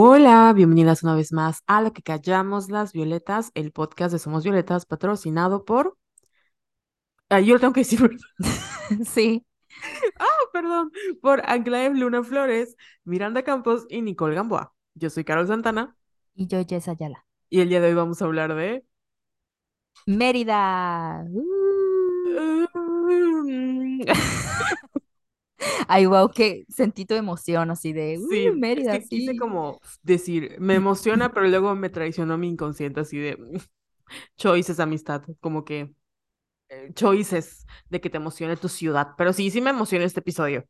Hola, bienvenidas una vez más a Lo que callamos las violetas, el podcast de Somos Violetas, patrocinado por... Ah, yo lo tengo que decir. Sí, Ah, perdón, por Anclaev Luna Flores, Miranda Campos y Nicole Gamboa. Yo soy Carol Santana y yo Jess Ayala. y el día de hoy vamos a hablar de... Mérida. Uh. Ay, wow, que sentí tu emoción así de Sí, es Mérida, quise sí. como decir, me emociona, pero luego me traicionó mi inconsciente así de choices, amistad, como que eh, choices de que te emocione tu ciudad. Pero sí, sí me emociona este episodio.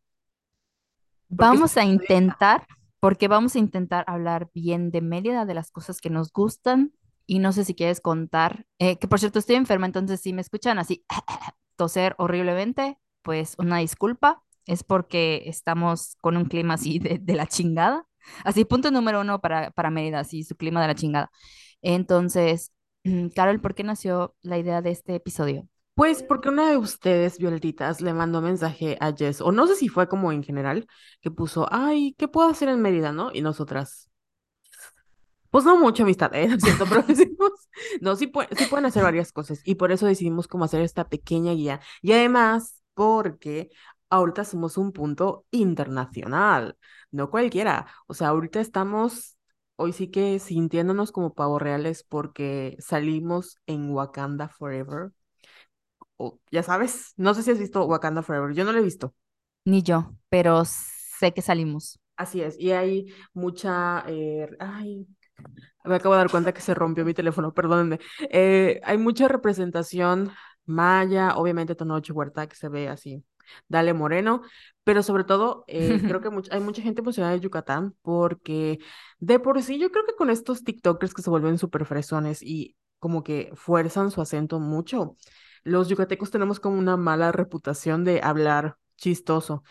Es Vamos a intentar, porque vamos a intentar hablar bien de Mérida, de las cosas que nos gustan. Y no sé si quieres contar, eh, que por cierto estoy enferma, entonces si me escuchan así toser horriblemente, pues una disculpa. Es porque estamos con un clima así de, de la chingada. Así, punto número uno para, para Mérida, así su clima de la chingada. Entonces, Carol, ¿por qué nació la idea de este episodio? Pues porque una de ustedes, Violetitas, le mandó mensaje a Jess, o no sé si fue como en general, que puso, ay, ¿qué puedo hacer en Mérida, no? Y nosotras, pues no mucha amistad, ¿eh? Lo siento, pero decimos, no, sí, pue- sí pueden hacer varias cosas, y por eso decidimos cómo hacer esta pequeña guía. Y además, porque ahorita somos un punto internacional, no cualquiera. O sea, ahorita estamos, hoy sí que sintiéndonos como pavos reales porque salimos en Wakanda Forever o, ya sabes, no sé si has visto Wakanda Forever, yo no lo he visto. Ni yo, pero sé que salimos. Así es, y hay mucha, eh, ay, me acabo de dar cuenta que se rompió mi teléfono, perdónenme. Eh, hay mucha representación maya, obviamente Tenoch Huerta que se ve así, Dale Moreno, pero sobre todo eh, creo que much- hay mucha gente emocionada de Yucatán porque de por sí yo creo que con estos TikTokers que se vuelven súper fresones y como que fuerzan su acento mucho, los yucatecos tenemos como una mala reputación de hablar chistoso.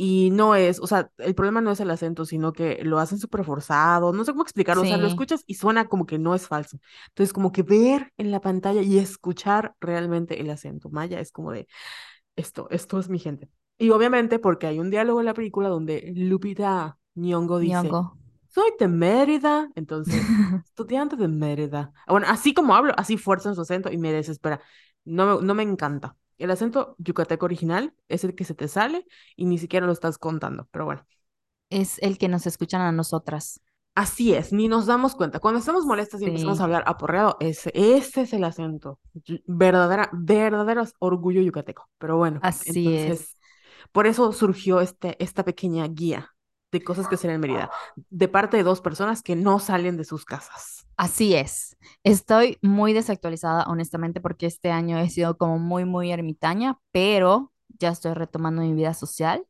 Y no es, o sea, el problema no es el acento, sino que lo hacen súper forzado, no sé cómo explicarlo, o sea, lo Sí, escuchas y suena como que no es falso. Entonces, como que ver en la pantalla y escuchar realmente el acento maya es como de, esto, esto es mi gente. Y obviamente porque hay un diálogo en la película donde Lupita Nyong'o dice, Nyong'o. soy de Mérida, entonces, estudiante de Mérida. Bueno, así como hablo, así fuerzan su acento y me desespera. No me, no me encanta. El acento yucateco original es el que se te sale y ni siquiera lo estás contando, pero bueno. Es el que nos escuchan a nosotras. Así es, ni nos damos cuenta. Cuando estamos molestas y empezamos a Sí, hablar aporreado, ese, ese es el acento. Verdadera, verdadero orgullo yucateco. Pero bueno, así es. entonces, por eso surgió este, esta pequeña guía de cosas que hacer en Mérida, de parte de dos personas que no salen de sus casas. Así es. Estoy muy desactualizada, honestamente, porque este año he sido como muy, muy ermitaña, pero ya estoy retomando mi vida social.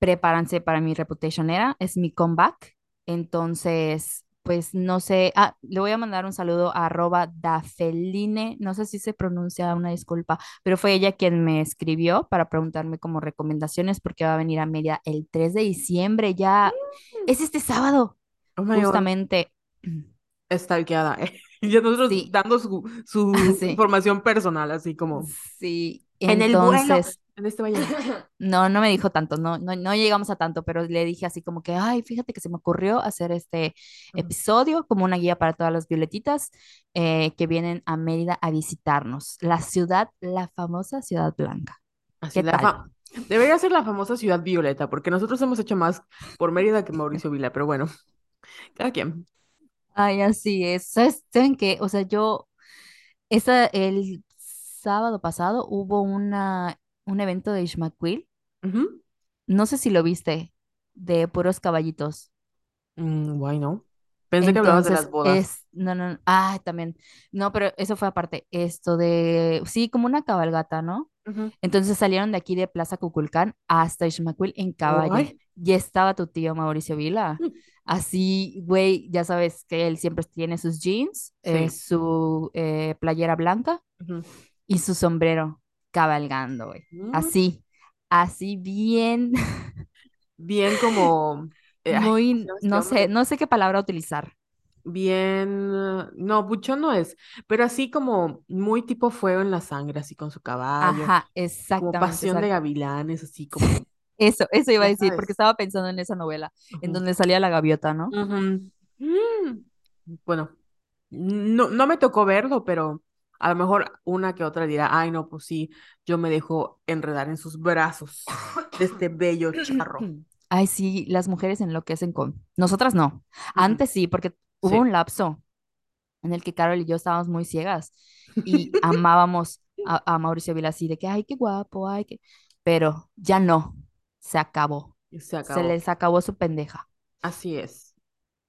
Prepárense para mi Reputation era, es mi comeback. Entonces, pues no sé, ah, le voy a mandar un saludo a arroba Dafeline, no sé si se pronuncia, una disculpa, pero fue ella quien me escribió para preguntarme como recomendaciones porque va a venir a Mérida el 3 de diciembre, ya es este sábado, Oh justamente. stalkeada, ¿eh? Y nosotros Sí, dando su, su sí, información personal, así como, sí. en el vuelo, en este valle. no, no me dijo tanto, no, no, no llegamos a tanto, pero le dije así como que, ay, fíjate que se me ocurrió hacer este episodio como una guía para todas las violetitas eh, que vienen a Mérida a visitarnos. La ciudad, la famosa Ciudad Blanca. Así, ¿Qué la tal? Debería ser la famosa ciudad violeta, porque nosotros hemos hecho más por Mérida que Mauricio Vila, pero bueno, cada quien. Ay, así es. ¿Sabes, saben qué? O sea, yo, esa, el sábado pasado hubo una, un evento de Ishmaquil, Ujú. no sé si lo viste, de puros caballitos. Mm, guay, ¿no? Pensé que hablabas de las bodas. es, no, no, no, ah, también, no, pero eso fue aparte, esto de, sí, como una cabalgata, ¿no? Entonces salieron de aquí de Plaza Cuculcán hasta Ixmaquil en caballo. Y estaba tu tío Mauricio Vila. Mm, Así, güey, ya sabes que él siempre tiene sus jeans, eh, su eh, playera blanca y su sombrero cabalgando, güey. Mm, Así, así bien, Bien como... eh, ay, ¿cómo se muy, no sé, no sé qué palabra utilizar. Bien... No, buchón no es, pero así como muy tipo fuego en la sangre, así con su caballo, Ajá, como exactamente, pasión de gavilanes, así como... Eso, eso iba a decir, porque estaba pensando en esa novela, en donde salía la gaviota, ¿no? Mm. Bueno, no, no me tocó verlo, pero a lo mejor una que otra dirá, ay, no, pues sí, yo me dejo enredar en sus brazos de este bello charro. Ay, sí, las mujeres enloquecen con... Nosotras no. Antes sí, porque hubo Sí. un lapso en el que Carol y yo estábamos muy ciegas y amábamos a, a Mauricio Vila así de que, ay, qué guapo, ay, qué... Pero ya no, se acabó. Se Se acabó. les acabó su pendeja. Así es.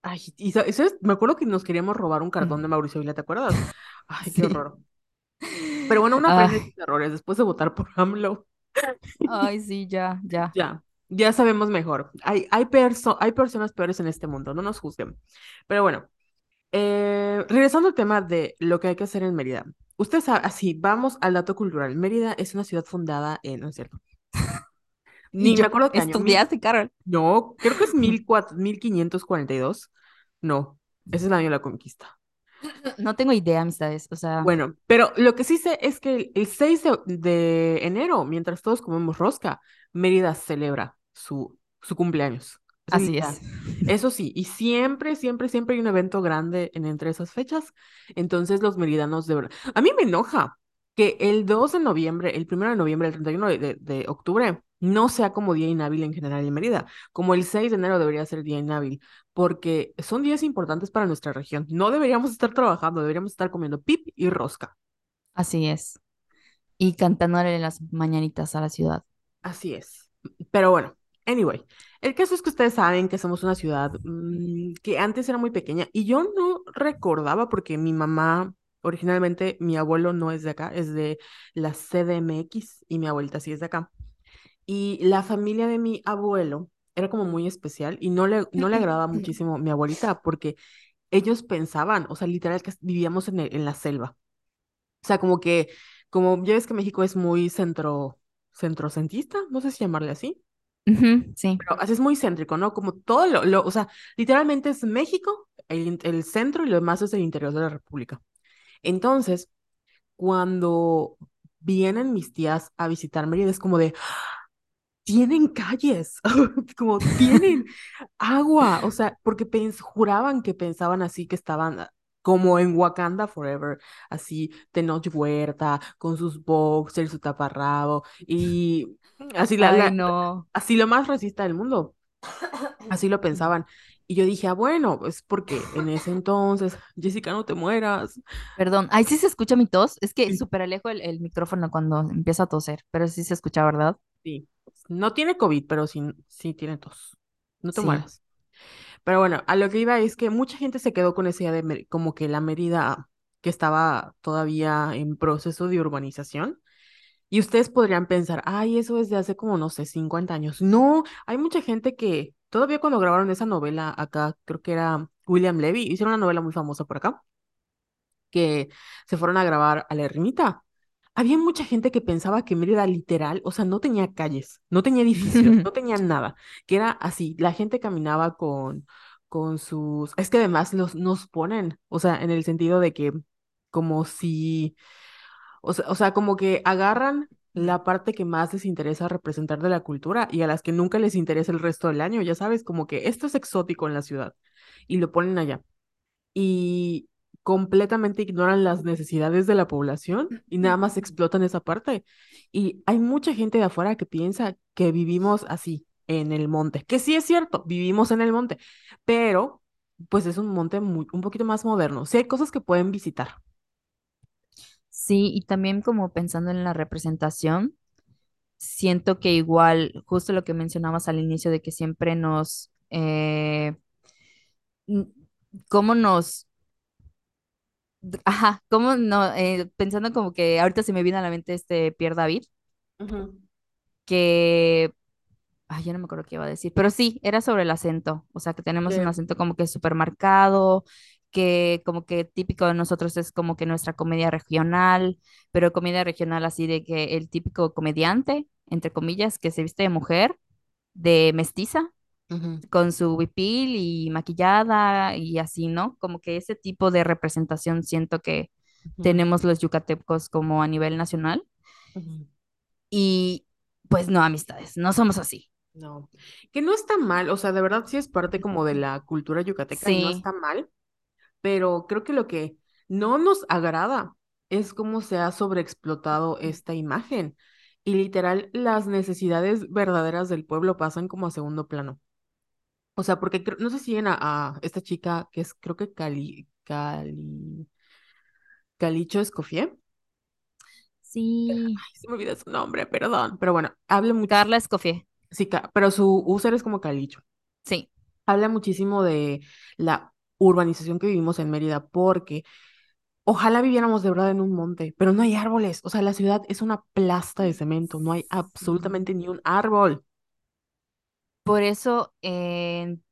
Ay, y sa- ¿sabes? Me acuerdo que nos queríamos robar un cartón de Mauricio Vila, ¿te acuerdas? Ay, qué Sí. horror. Pero bueno, uno aprende sus errores después de votar por AMLO. ay, sí, ya, ya. Ya, ya sabemos mejor. Hay, hay, perso- hay personas peores en este mundo, no nos juzguen. Pero bueno, eh, regresando al tema de lo que hay que hacer en Mérida. Usted sabe, así, vamos al dato cultural. Mérida es una ciudad fundada en, no es cierto, Ni me yo, acuerdo qué año, estudiaste, Carol. no, creo que es mil cuatro, mil quinientos cuarenta y dos. No, ese es el año de la conquista. No tengo idea, amistades. O sea, Bueno, pero lo que sí sé es que el, el 6 de, enero, mientras todos comemos rosca, Mérida celebra su, su cumpleaños. Así es. Eso sí, y siempre, siempre, siempre hay un evento grande en entre esas fechas. Entonces los meridanos de verdad. A mí me enoja que el 2 de noviembre, el 1 de noviembre, el 31 de, de, de octubre, no sea como día inhábil en general en Mérida, como el 6 de enero debería ser día inhábil porque son días importantes para nuestra región. No deberíamos estar trabajando, deberíamos estar comiendo pip y rosca. Así es. Y cantándole las mañanitas a la ciudad. Así es. Pero bueno, anyway, el caso es que ustedes saben que somos una ciudad mm, que antes era muy pequeña y yo no recordaba porque mi mamá, originalmente mi abuelo no es de acá, es de la CDMX y mi abuelita sí es de acá. Y la familia de mi abuelo era como muy especial y no le, no le agradaba muchísimo mi abuelita porque ellos pensaban, o sea, literal que vivíamos en, el- en la selva. O sea, como que, como ya ves que México es muy centro, centrocentista, no sé si llamarle así, Ujú, sí. pero así es muy céntrico, ¿no? Como todo lo, lo- o sea, literalmente es México, el, el centro y lo demás es el interior de la República. Entonces, cuando vienen mis tías a visitar Mérida, es como de, tienen calles, como tienen agua, o sea, porque pens juraban que pensaban así, que estaban ah, como en Wakanda Forever, así, Tenoch Huerta, con sus boxers, su taparrabo, y así, la, Ay, la, no. así lo más racista del mundo, así lo pensaban. Y yo dije, ah, bueno, es porque en ese entonces, Jessica, no te mueras. Perdón. Ay, sí se escucha mi tos. Es que Sí, súper alejo el, el micrófono cuando empiezo a toser, pero sí se escucha, ¿verdad? sí. No tiene COVID, pero sí, sí tiene tos. No te Sí. mueras. Pero bueno, a lo que iba es que mucha gente se quedó con esa idea de como que la Mérida que estaba todavía en proceso de urbanización. Y ustedes podrían pensar, ay, eso es de hace como, no sé, 50 años. No, hay mucha gente que todavía cuando grabaron esa novela acá, creo que era William Levy, hicieron una novela muy famosa por acá, que se fueron a grabar a la Ermita. Había mucha gente que pensaba que Mérida literal, o sea, no tenía calles, no tenía edificios, no tenía nada, que era así, la gente caminaba con, con sus, es que además los, nos ponen, o sea, en el sentido de que como si, o sea, o sea, como que agarran la parte que más les interesa representar de la cultura y a las que nunca les interesa el resto del año, ya sabes, como que esto es exótico en la ciudad y lo ponen allá. Y completamente ignoran las necesidades de la población y nada más explotan esa parte. Y hay mucha gente de afuera que piensa que vivimos así, en el monte, que sí es cierto, vivimos en el monte, pero pues es un monte muy, un poquito más moderno. Sí hay cosas que pueden visitar. Sí, y también como pensando en la representación, siento que igual, justo lo que mencionabas al inicio de que siempre nos, eh, cómo nos, ajá, cómo no, eh, pensando como que ahorita se me viene a la mente este Pierre David, Ujú, que, ay, ya no me acuerdo qué iba a decir, pero sí, era sobre el acento, o sea, que tenemos un Sí. acento como que súper marcado, que como que típico de nosotros es como que nuestra comedia regional, pero comedia regional así de que el típico comediante, entre comillas, que se viste de mujer, de mestiza, con su huipil y maquillada y así, ¿no? Como que ese tipo de representación siento que tenemos los yucatecos como a nivel nacional. Y pues no, amistades, no somos así. No, que no está mal, o sea, de verdad sí es parte como de la cultura yucateca y no está mal, pero creo que lo que no nos agrada es cómo se ha sobreexplotado esta imagen y literal las necesidades verdaderas del pueblo pasan como a segundo plano. O sea, porque no sé si siguen a, a esta chica que es, creo que Cali, Cali, Calicho Escofié. sí. Ay, se me olvidó su nombre, perdón. Pero bueno, habla muchísimo, Carla Escoffier. sí, pero su user es como Calicho. Sí. Habla muchísimo de la urbanización que vivimos en Mérida, porque ojalá viviéramos de verdad en un monte, pero no hay árboles. O sea, la ciudad es una plasta de cemento, no hay absolutamente ni un árbol. Por eso en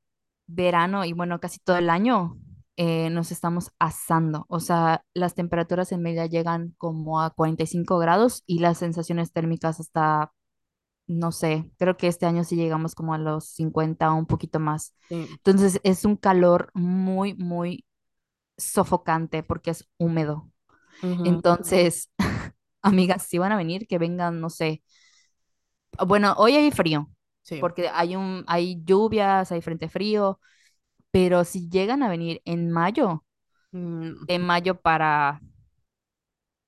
verano y bueno, casi todo el año eh, nos estamos asando. O sea, las temperaturas en Mérida llegan como a 45 grados y las sensaciones térmicas hasta, no sé, creo que este año sí llegamos como a los 50 o un poquito más. Sí. Entonces es un calor muy, muy sofocante porque es húmedo. Entonces, amigas, si van a venir, que vengan, no sé. Bueno, hoy hay frío, sí. porque hay un, hay lluvias, hay frente frío, pero si llegan a venir en mayo, Mm, de mayo para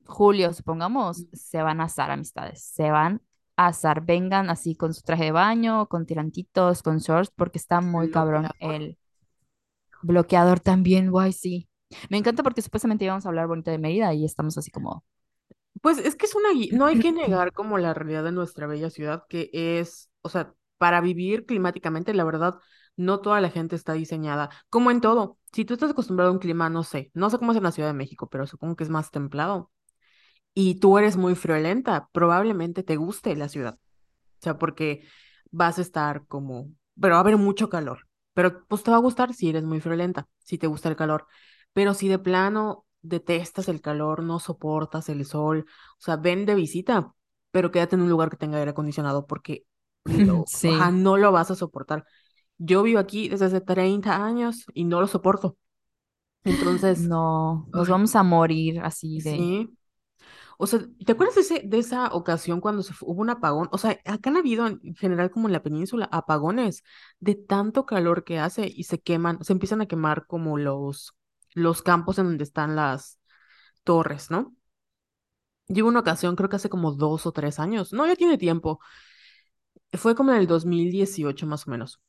julio, supongamos, se van a asar amistades, se van a asar, vengan así con su traje de baño, con tirantitos, con shorts, porque está muy cabrón bloqueador. el bloqueador también, guay, sí. Me encanta porque supuestamente íbamos a hablar bonito de Mérida y estamos así como... Pues es que es una, no hay que negar como la realidad de nuestra bella ciudad, que es, o sea, para vivir climáticamente, la verdad, no toda la gente está diseñada, como en todo. Si tú estás acostumbrado a un clima, no sé, no sé cómo es en la Ciudad de México, pero supongo que es más templado, y tú eres muy friolenta, probablemente te guste la ciudad. O sea, porque vas a estar como, pero va a haber mucho calor. Pero pues te va a gustar si eres muy friolenta, si te gusta el calor. Pero si de plano detestas el calor, no soportas el sol, o sea, ven de visita, pero quédate en un lugar que tenga aire acondicionado porque lo, ajá, Sí, no lo vas a soportar. Yo vivo aquí desde hace 30 años y no lo soporto. Entonces, no, nos vamos a morir así de... sí. O sea, ¿te acuerdas de, ese- de esa ocasión cuando se hubo un apagón? O sea, acá han habido en general como en la península apagones de tanto calor que hace y se queman, se empiezan a quemar como los, los campos en donde están las torres, ¿no? Hubo una ocasión, creo que hace como dos o tres años, no, ya tiene tiempo, fue como en el 2018 más o menos.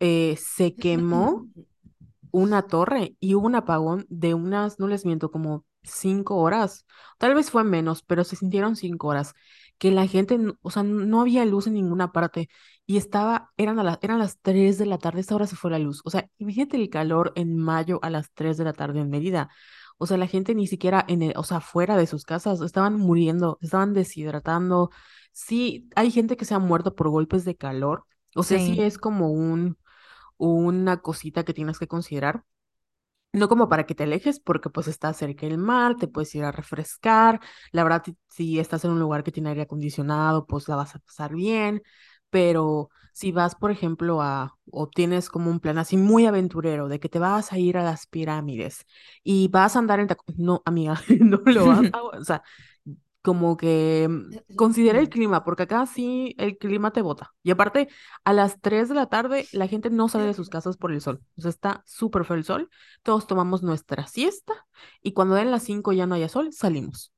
Eh, se quemó una torre y hubo un apagón de unas, no les miento, como cinco horas. Tal vez fue menos, pero se sintieron cinco horas. Que la gente, o sea, no había luz en ninguna parte y estaba, eran, a la- eran las tres de la tarde, esta hora se fue la luz. O sea, imagínate el calor en mayo a las tres de la tarde en Mérida. O sea, la gente ni siquiera en el- o sea, fuera de sus casas, estaban muriendo, estaban deshidratando. Sí, hay gente que se ha muerto por golpes de calor. O sea, sí Sí, es como un, una cosita que tienes que considerar. No como para que te alejes, porque pues está cerca del mar, te puedes ir a refrescar. La verdad, si si estás en un lugar que tiene aire acondicionado, pues la vas a pasar bien. Pero si vas, por ejemplo, a, o tienes como un plan así muy aventurero de que te vas a ir a las pirámides y vas a andar en no, amiga, no lo vas a, o sea, como que mm, considera el clima, porque acá sí el clima te bota. Y aparte, a las 3 de la tarde la gente no sale de sus casas por el sol. O sea, está súper feo el sol. Todos tomamos nuestra siesta y cuando den las 5 ya no haya sol, salimos.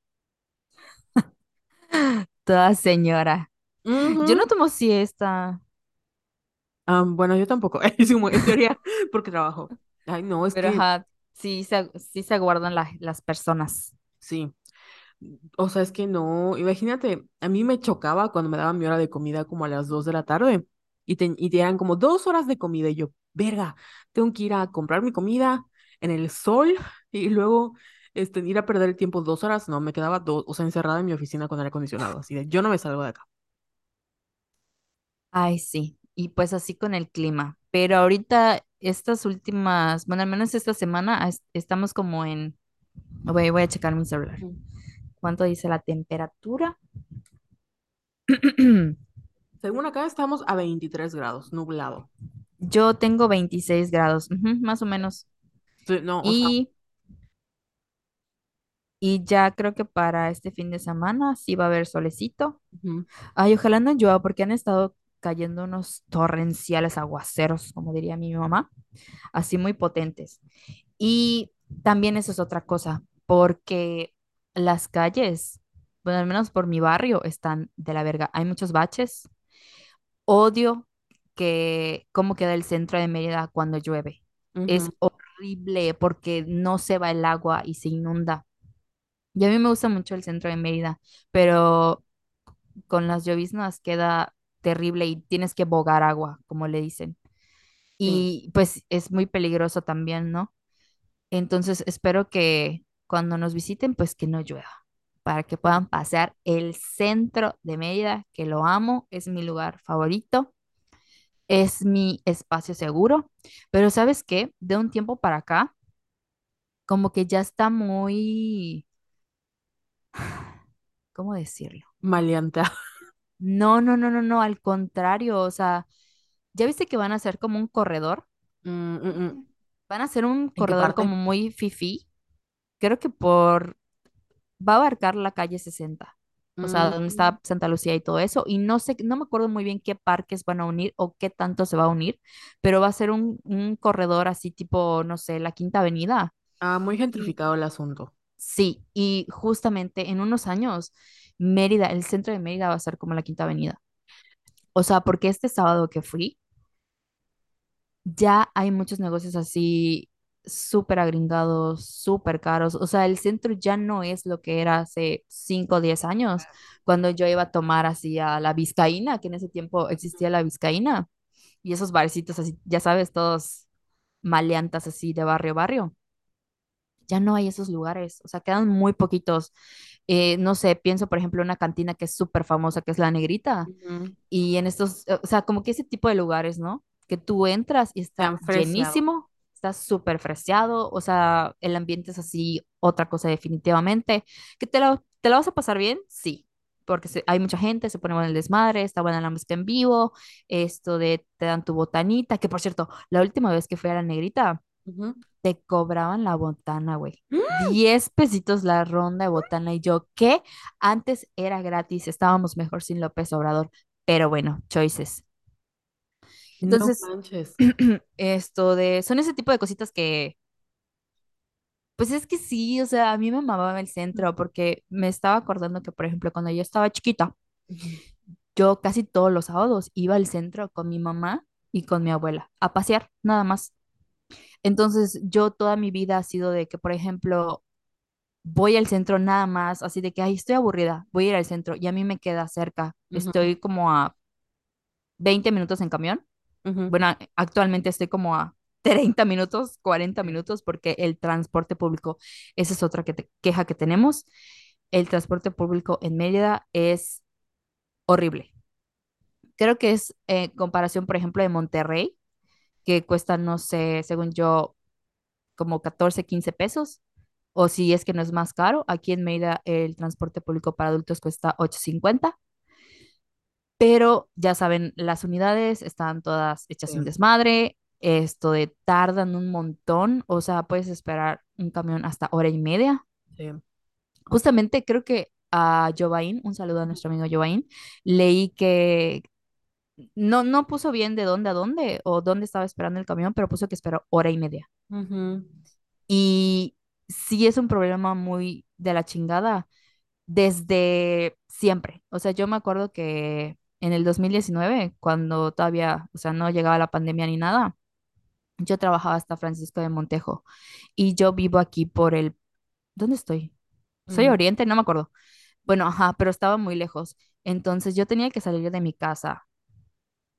toda señora. Yo no tomo siesta, Ah, bueno, yo tampoco. En teoría, porque trabajo. Ay, no, es pero que ajá, sí se, sí se aguardan la- las personas. sí. O sea, es que no, imagínate, a mí me chocaba cuando me daban mi hora de comida como a las 2 de la tarde y te, y te eran como dos horas de comida y yo, verga, tengo que ir a comprar mi comida en el sol y luego este, ir a perder el tiempo dos horas, no, me quedaba dos, o sea, encerrada en mi oficina con aire acondicionado, así de, yo no me salgo de acá. Ay, sí. Y pues así con el clima. Pero ahorita, estas últimas, bueno, al menos esta semana, es- estamos como en, voy, voy a checar mi celular. Ujú. ¿Cuánto dice la temperatura? Según acá estamos a 23 grados, nublado. Yo tengo 26 grados, ujú, más o menos. Sí, no, o sea, Y, y ya creo que para este fin de semana sí va a haber solecito. ujú. Ay, ojalá no llueva porque han estado cayendo unos torrenciales aguaceros, como diría mi mamá, así muy potentes. Y también eso es otra cosa, porque las calles, bueno, al menos por mi barrio, están de la verga. Hay muchos baches. Odio que cómo queda el centro de Mérida cuando llueve. Es horrible porque no se va el agua y se inunda. Y a mí me gusta mucho el centro de Mérida, pero con las lloviznas queda terrible y tienes que bogar agua, como le dicen. Sí, Y pues es muy peligroso también, ¿no? Entonces espero que cuando nos visiten, pues que no llueva, para que puedan pasear el centro de Mérida, que lo amo, es mi lugar favorito, es mi espacio seguro. Pero ¿sabes qué? De un tiempo para acá, como que ya está muy, ¿cómo decirlo? maleante. No, no, no, no, no, al contrario, o sea, ¿ya viste que van a hacer como un corredor? Mm, mm, mm. Van a hacer un ¿En qué corredor como muy fifí. Creo que por, va a abarcar la calle 60, o sea, donde está Santa Lucía y todo eso. Y no sé, no me acuerdo muy bien qué parques van a unir o qué tanto se va a unir, pero va a ser un, un corredor así tipo, no sé, la Quinta Avenida. ah, muy gentrificado el asunto. sí, y justamente en unos años, Mérida, el centro de Mérida va a ser como la Quinta Avenida. O sea, porque este sábado que fui, ya hay muchos negocios así súper agringados, súper caros. O sea, el centro ya no es lo que era hace 5 o 10 años, cuando yo iba a tomar así a la Vizcaína, que en ese tiempo existía la Vizcaína, y esos barecitos así, ya sabes, todos maleantas así de barrio, barrio. Ya no hay esos lugares, o sea, quedan muy poquitos. Eh, no sé, pienso por ejemplo en una cantina que es súper famosa, que es La Negrita y en estos, o sea, como que ese tipo de lugares, ¿no? Que tú entras y está llenísimo, está súper freseado, o sea, el ambiente es así, otra cosa definitivamente. ¿Que te la, te la vas a pasar bien? Sí, porque se- hay mucha gente, se pone bueno el desmadre, está buena la música en vivo, esto de te dan tu botanita, que por cierto, la última vez que fui a La Negrita. Te cobraban la botana, güey. diez pesitos la ronda de botana y yo, ¿qué? Antes era gratis, estábamos mejor sin López Obrador, pero bueno, choices. Entonces, esto de, son ese tipo de cositas que, pues es que sí, o sea, a mí me mamaba el centro porque me estaba acordando que, por ejemplo, cuando yo estaba chiquita, yo casi todos los sábados iba al centro con mi mamá y con mi abuela a pasear, nada más. Entonces, yo toda mi vida ha sido de que, por ejemplo, voy al centro nada más, así de que, ay, estoy aburrida, voy a ir al centro y a mí me queda cerca. Estoy como a 20 minutos en camión. ujú. Bueno, actualmente estoy como a 30 minutos, 40 minutos, porque el transporte público, esa es otra que te- queja que tenemos. El transporte público en Mérida es horrible. Creo que es en comparación, por ejemplo, de Monterrey, que cuesta, no sé, según yo, como 14 15 pesos. O si es que no es más caro, aquí en Mérida el transporte público para adultos cuesta ocho cincuenta pero ya saben, las unidades están todas hechas Sí, desmadre, esto de tardan un montón, o sea, puedes esperar un camión hasta hora y media. sí. Justamente creo que a Jovain, un saludo a nuestro amigo Jovain, leí que no, no puso bien de dónde a dónde o dónde estaba esperando el camión, pero puso que esperó hora y media. Ujú, Y sí es un problema muy de la chingada desde siempre. O sea, yo me acuerdo que en el 2019, cuando todavía, o sea, no llegaba la pandemia ni nada, yo trabajaba hasta Francisco de Montejo y yo vivo aquí por el, ¿dónde estoy? Soy ujú, Oriente, no me acuerdo. Bueno, ajá, pero estaba muy lejos. Entonces yo tenía que salir de mi casa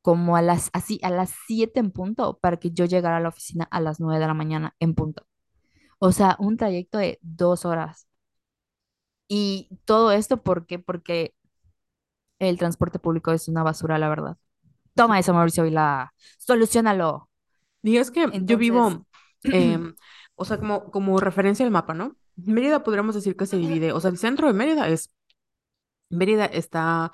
como a las, así, a las 7 en punto para que yo llegara a la oficina a las 9 de la mañana en punto. O sea, un trayecto de dos horas. Y todo esto, ¿por qué? Porque el transporte público es una basura, la verdad. Toma eso, Mauricio Vila. Solucionalo. Y es que yo Entonces, vivo, em, o sea, como, como referencia al mapa, ¿no? Mérida podríamos decir que se divide, o sea, el centro de Mérida es, Mérida está,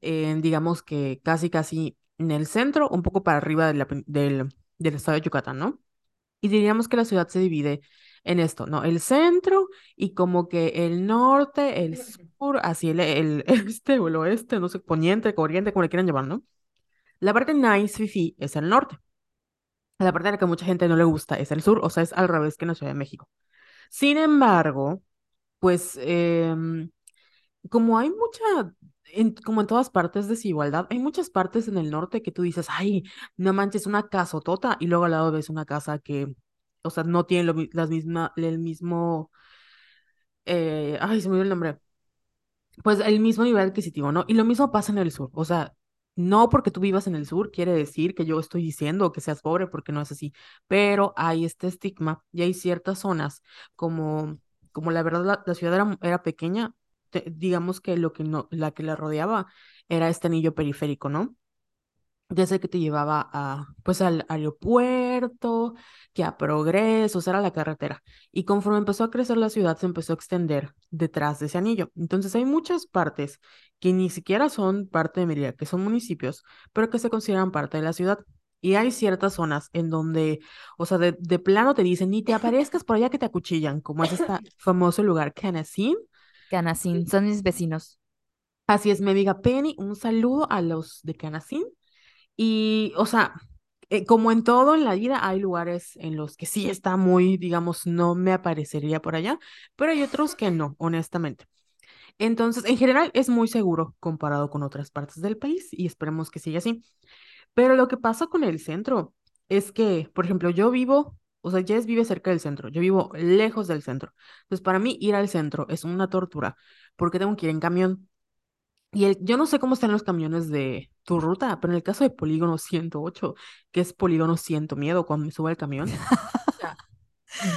en, digamos que casi, casi en el centro, un poco para arriba de la del, del estado de Yucatán, ¿no? Y diríamos que la ciudad se divide en esto, ¿no? El centro y como que el norte, el sur, así el, el este o el oeste, no sé, poniente, corriente, como le quieran llamar, ¿no? La parte nice, fifi, es el norte. La parte en la que mucha gente no le gusta es el sur, o sea, es al revés que en la Ciudad de México. Sin embargo, pues em, como hay mucha, en- como en todas partes desigualdad, hay muchas partes en el norte que tú dices, ay, no manches, una casotota, y luego al lado ves una casa que, o sea, no tiene lo las misma, el mismo, eh, ay, se me olvidó el nombre, pues el mismo nivel adquisitivo, ¿no? Y lo mismo pasa en el sur, o sea, no porque tú vivas en el sur quiere decir que yo estoy diciendo que seas pobre, porque no es así, pero hay este estigma y hay ciertas zonas como, como la verdad la, la ciudad era, era pequeña, te- digamos que lo que no, la que la rodeaba era este anillo periférico, ¿no? desde que te llevaba a, pues al aeropuerto, que a Progreso, o sea, era la carretera. Y conforme empezó a crecer la ciudad, se empezó a extender detrás de ese anillo. Entonces hay muchas partes que ni siquiera son parte de Mérida, que son municipios, pero que se consideran parte de la ciudad. Y hay ciertas zonas en donde, o sea, de, de plano te dicen, ni te aparezcas por allá que te acuchillan, como es este famoso lugar, Canacín. Canacín, son mis vecinos. Así es, mi amiga Penny, un saludo a los de Canacín. Y, o sea, eh, como en todo en la vida, hay lugares en los que sí está muy, digamos, no me aparecería por allá, pero hay otros que no, honestamente. Entonces, en general es muy seguro comparado con otras partes del país y esperemos que siga así. Pero lo que pasa con el centro es que, por ejemplo, yo vivo, o sea, Jess vive cerca del centro, yo vivo lejos del centro. Entonces, para mí ir al centro es una tortura porque tengo que ir en camión. Y el, yo no sé cómo están los camiones de tu ruta, pero en el caso de Polígono 108, que es Polígono Siento Miedo, cuando me subo al camión, o sea,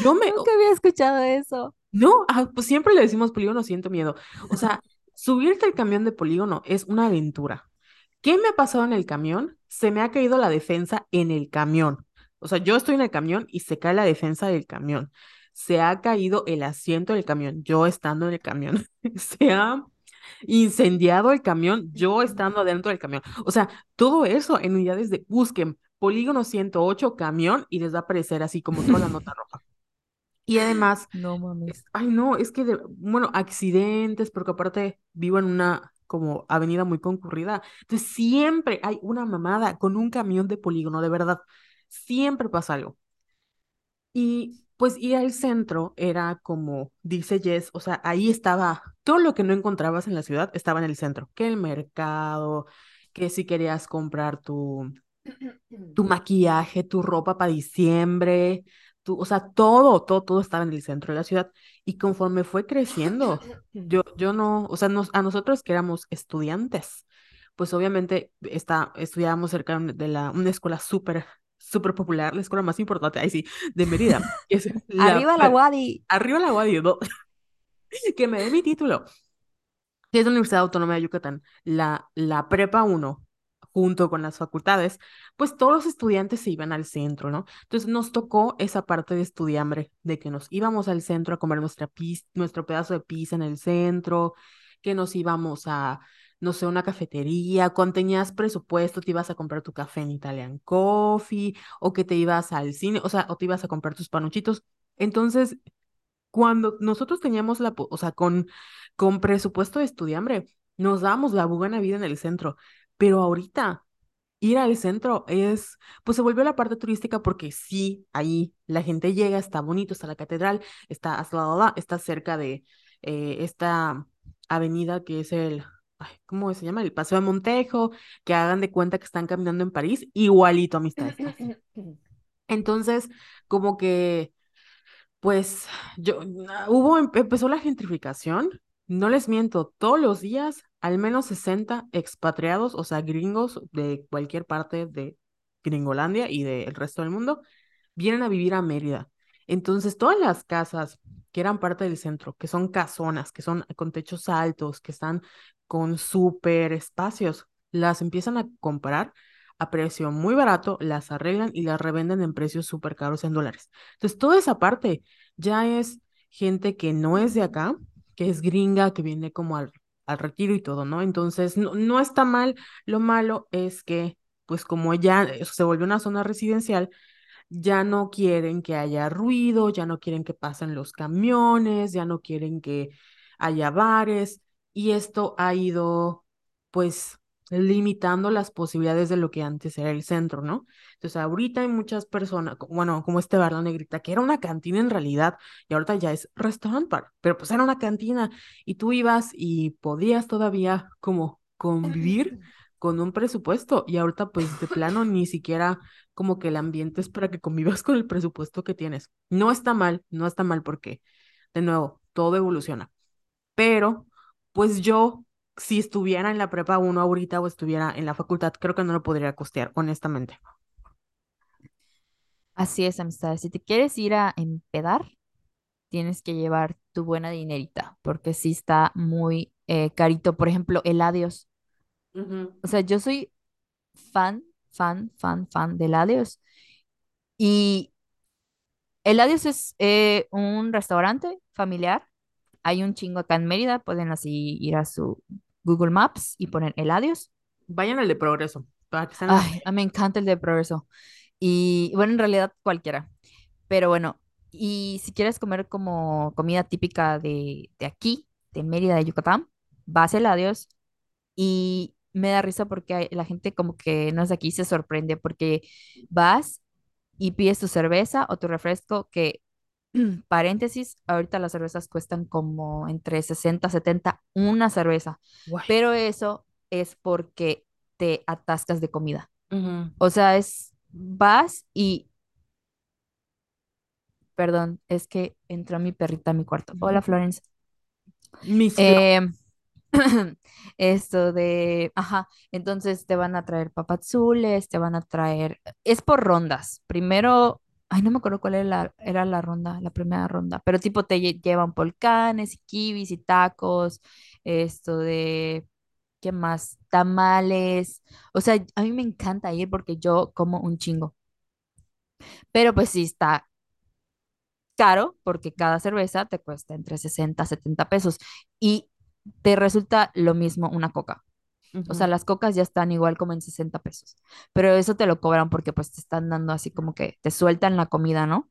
yo me, Nunca había escuchado eso. no, ah, pues siempre le decimos Polígono Siento Miedo. O sea, subirte al camión de Polígono es una aventura. ¿Qué me ha pasado en el camión? Se me ha caído la defensa en el camión. O sea, yo estoy en el camión y se cae la defensa del camión. Se ha caído el asiento del camión, yo estando en el camión. Se ha incendiado el camión, yo estando adentro del camión. O sea, todo eso en unidades de busquen polígono 108 camión y les va a aparecer así como toda la nota roja. Y además, No mames. es- ay no, es que, de- bueno, accidentes, porque aparte vivo en una como avenida muy concurrida. Entonces siempre hay una mamada con un camión de polígono, de verdad. Siempre pasa algo. Y pues ir al centro era como, dice Jess, o sea, ahí estaba todo lo que no encontrabas en la ciudad, estaba en el centro, que el mercado, que si querías comprar tu, tu maquillaje, tu ropa para diciembre, tu, o sea, todo, todo, todo estaba en el centro de la ciudad. Y conforme fue creciendo, yo, yo no, o sea, nos, a nosotros que éramos estudiantes, pues obviamente está, estudiábamos cerca de la, una escuela súper, súper popular, la escuela más importante, ahí sí, de Mérida, que es la, Arriba la Wadi. arriba la UADI, ¿no? que me dé mi título es la Universidad Autónoma de Yucatán, la, la Prepa uno junto con las facultades, pues todos los estudiantes se iban al centro, ¿no? Entonces nos tocó esa parte de estudiambre, de que nos íbamos al centro a comer nuestra nuestro pedazo de pizza en el centro, que nos íbamos a, no sé, una cafetería, cuando tenías presupuesto te ibas a comprar tu café en Italian Coffee, o que te ibas al cine, o sea, o te ibas a comprar tus panuchitos. Entonces, cuando nosotros teníamos la, o sea, con, con presupuesto de estudiambre, nos dábamos la buena vida en el centro, pero ahorita ir al centro es, pues se volvió la parte turística porque sí, ahí la gente llega, está bonito, está la catedral, está, la- está cerca de eh, esta avenida que es el, ay, ¿cómo se llama? El Paseo de Montejo, que hagan de cuenta que están caminando en París, igualito, amistades, así. Entonces, como que pues yo, hubo, em- empezó la gentrificación, no les miento, todos los días al menos 60 expatriados, o sea, gringos de cualquier parte de Gringolandia y del resto del mundo, vienen a vivir a Mérida. Entonces, todas las casas que eran parte del centro, que son casonas, que son con techos altos, que están con súper espacios, las empiezan a comprar a precio muy barato, las arreglan y las revenden en precios súper caros en dólares. Entonces, toda esa parte ya es gente que no es de acá, que es gringa, que viene como al, al retiro y todo, ¿no? Entonces, no, no está mal. Lo malo es que, pues como ya eh, se volvió una zona residencial, ya no quieren que haya ruido, ya no quieren que pasen los camiones, ya no quieren que haya bares, y esto ha ido, pues, limitando las posibilidades de lo que antes era el centro, ¿no? Entonces, ahorita hay muchas personas, bueno, como este bar La Negrita, que era una cantina en realidad, y ahorita ya es restaurant bar, pero pues era una cantina, y tú ibas y podías todavía como convivir con un presupuesto, y ahorita pues de plano ni siquiera como que el ambiente es para que convivas con el presupuesto que tienes. No está mal, no está mal porque, de nuevo, todo evoluciona, pero pues yo si estuviera en la prepa uno ahorita o estuviera en la facultad, creo que no lo podría costear, honestamente. Así es, amistad. Si te quieres ir a empedar, tienes que llevar tu buena dinerita, porque sí está muy eh, carito. Por ejemplo, el adiós. O sea, yo soy fan, fan, fan, fan del adiós. Y el adiós es eh, un restaurante familiar. Hay un chingo acá en Mérida. Pueden así ir a su Google Maps y poner el adiós. Vayan al de Progreso, para que la Ay, playa. a- me encanta el de Progreso. Y bueno, en realidad cualquiera. Pero bueno, y si quieres comer como comida típica de, de aquí, de Mérida, de Yucatán, vas a Adiós y me da risa porque la gente como que no es aquí se sorprende porque vas y pides tu cerveza o tu refresco que, paréntesis, ahorita las cervezas cuestan como entre 60 70 una cerveza, Guay. pero eso es porque te atascas de comida. O sea, es, vas y, perdón, es que entró mi perrita a mi cuarto. Hola, Florence. Flo. Em, esto de, ajá, entonces te van a traer papazules, te van a traer, es por rondas. Primero, ay, no me acuerdo cuál era la, ronda, la primera ronda, pero tipo te lle- llevan volcanes y kibis y tacos, esto de, ¿qué más? Tamales. O sea, a mí me encanta ir porque yo como un chingo, pero pues sí está caro porque cada cerveza te cuesta entre 60 a 70 pesos y te resulta lo mismo una coca. O sea, las cocas ya están igual como en 60 pesos, pero eso te lo cobran porque pues te están dando así como que te sueltan la comida, ¿no?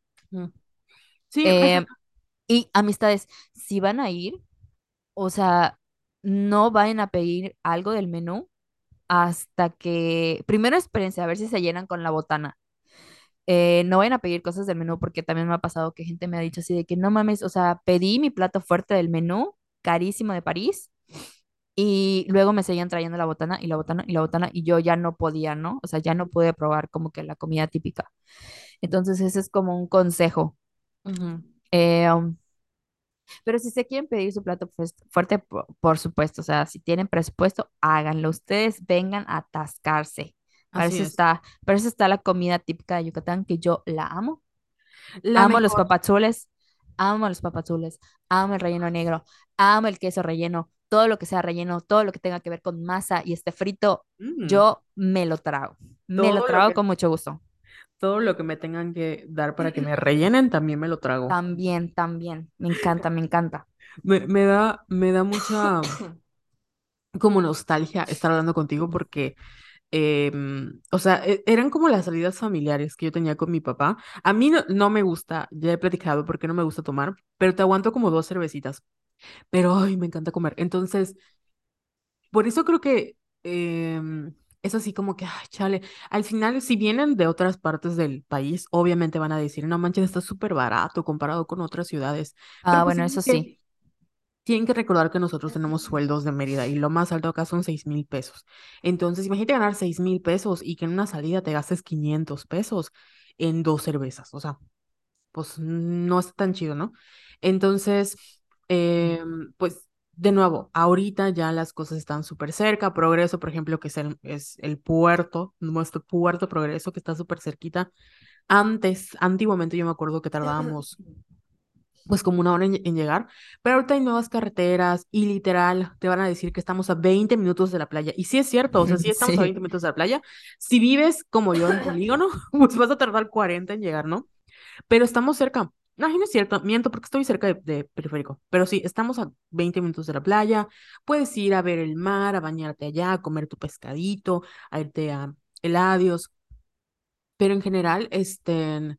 Sí, es- Eh, y amistades, si van a ir, o sea, no vayan a pedir algo del menú hasta que, primero espérense a ver si se llenan con la botana. Eh, no vayan a pedir cosas del menú porque también me ha pasado que gente me ha dicho así de que no mames, o sea, pedí mi plato fuerte del menú, carísimo de París, y luego me seguían trayendo la botana y la botana y la botana y yo ya no podía, ¿no? O sea, ya no pude probar como que la comida típica. Entonces, ese es como un consejo. Eh, um, pero si se quieren pedir su plato fuerte, por, por supuesto, o sea, si tienen presupuesto, háganlo. Ustedes vengan a atascarse. Para eso es. está, para eso está la comida típica de Yucatán, que yo la amo. La Amo los papazules, amo los papazules, amo el relleno negro, amo el queso relleno, todo lo que sea relleno, todo lo que tenga que ver con masa y esté frito, Mm, yo me lo trago. Me lo trago que, con mucho gusto. todo lo que me tengan que dar para que me rellenen, también me lo trago. También, también. Me encanta, me encanta. Me, me da, me da mucha como nostalgia estar hablando contigo porque em, o sea, e- eran como las salidas familiares que yo tenía con mi papá. A mí no, no me gusta, ya he platicado porque no me gusta tomar, pero te aguanto como dos cervecitas. Pero, ay, me encanta comer. Entonces, por eso creo que em, es así como que, ay, chale. Al final, si vienen de otras partes del país, obviamente van a decir, no manches, está súper barato comparado con otras ciudades. Ah, pues bueno, eso sí. Tienen que recordar que nosotros tenemos sueldos de Mérida y lo más alto acá son seis mil pesos. Entonces, imagínate ganar seis mil pesos y que en una salida te gastes 500 pesos en dos cervezas. O sea, pues no está tan chido, ¿no? Entonces, em, pues de nuevo, ahorita ya las cosas están súper cerca. Progreso, por ejemplo, que es el, es el puerto, nuestro puerto Progreso, que está súper cerquita. Antes, antiguamente yo me acuerdo que tardábamos pues como una hora en, en llegar, pero ahorita hay nuevas carreteras y literal te van a decir que estamos a 20 minutos de la playa. Y sí es cierto, o sea, sí estamos a Sí. 20 minutos de la playa. Si vives como yo en Polígono, pues vas a tardar 40 en llegar, ¿no? Pero estamos cerca. No, no es cierto, miento porque estoy cerca de, de periférico. Pero sí, estamos a 20 minutos de la playa. Puedes ir a ver el mar, a bañarte allá, a comer tu pescadito, a irte a Eladios. Pero en general, este,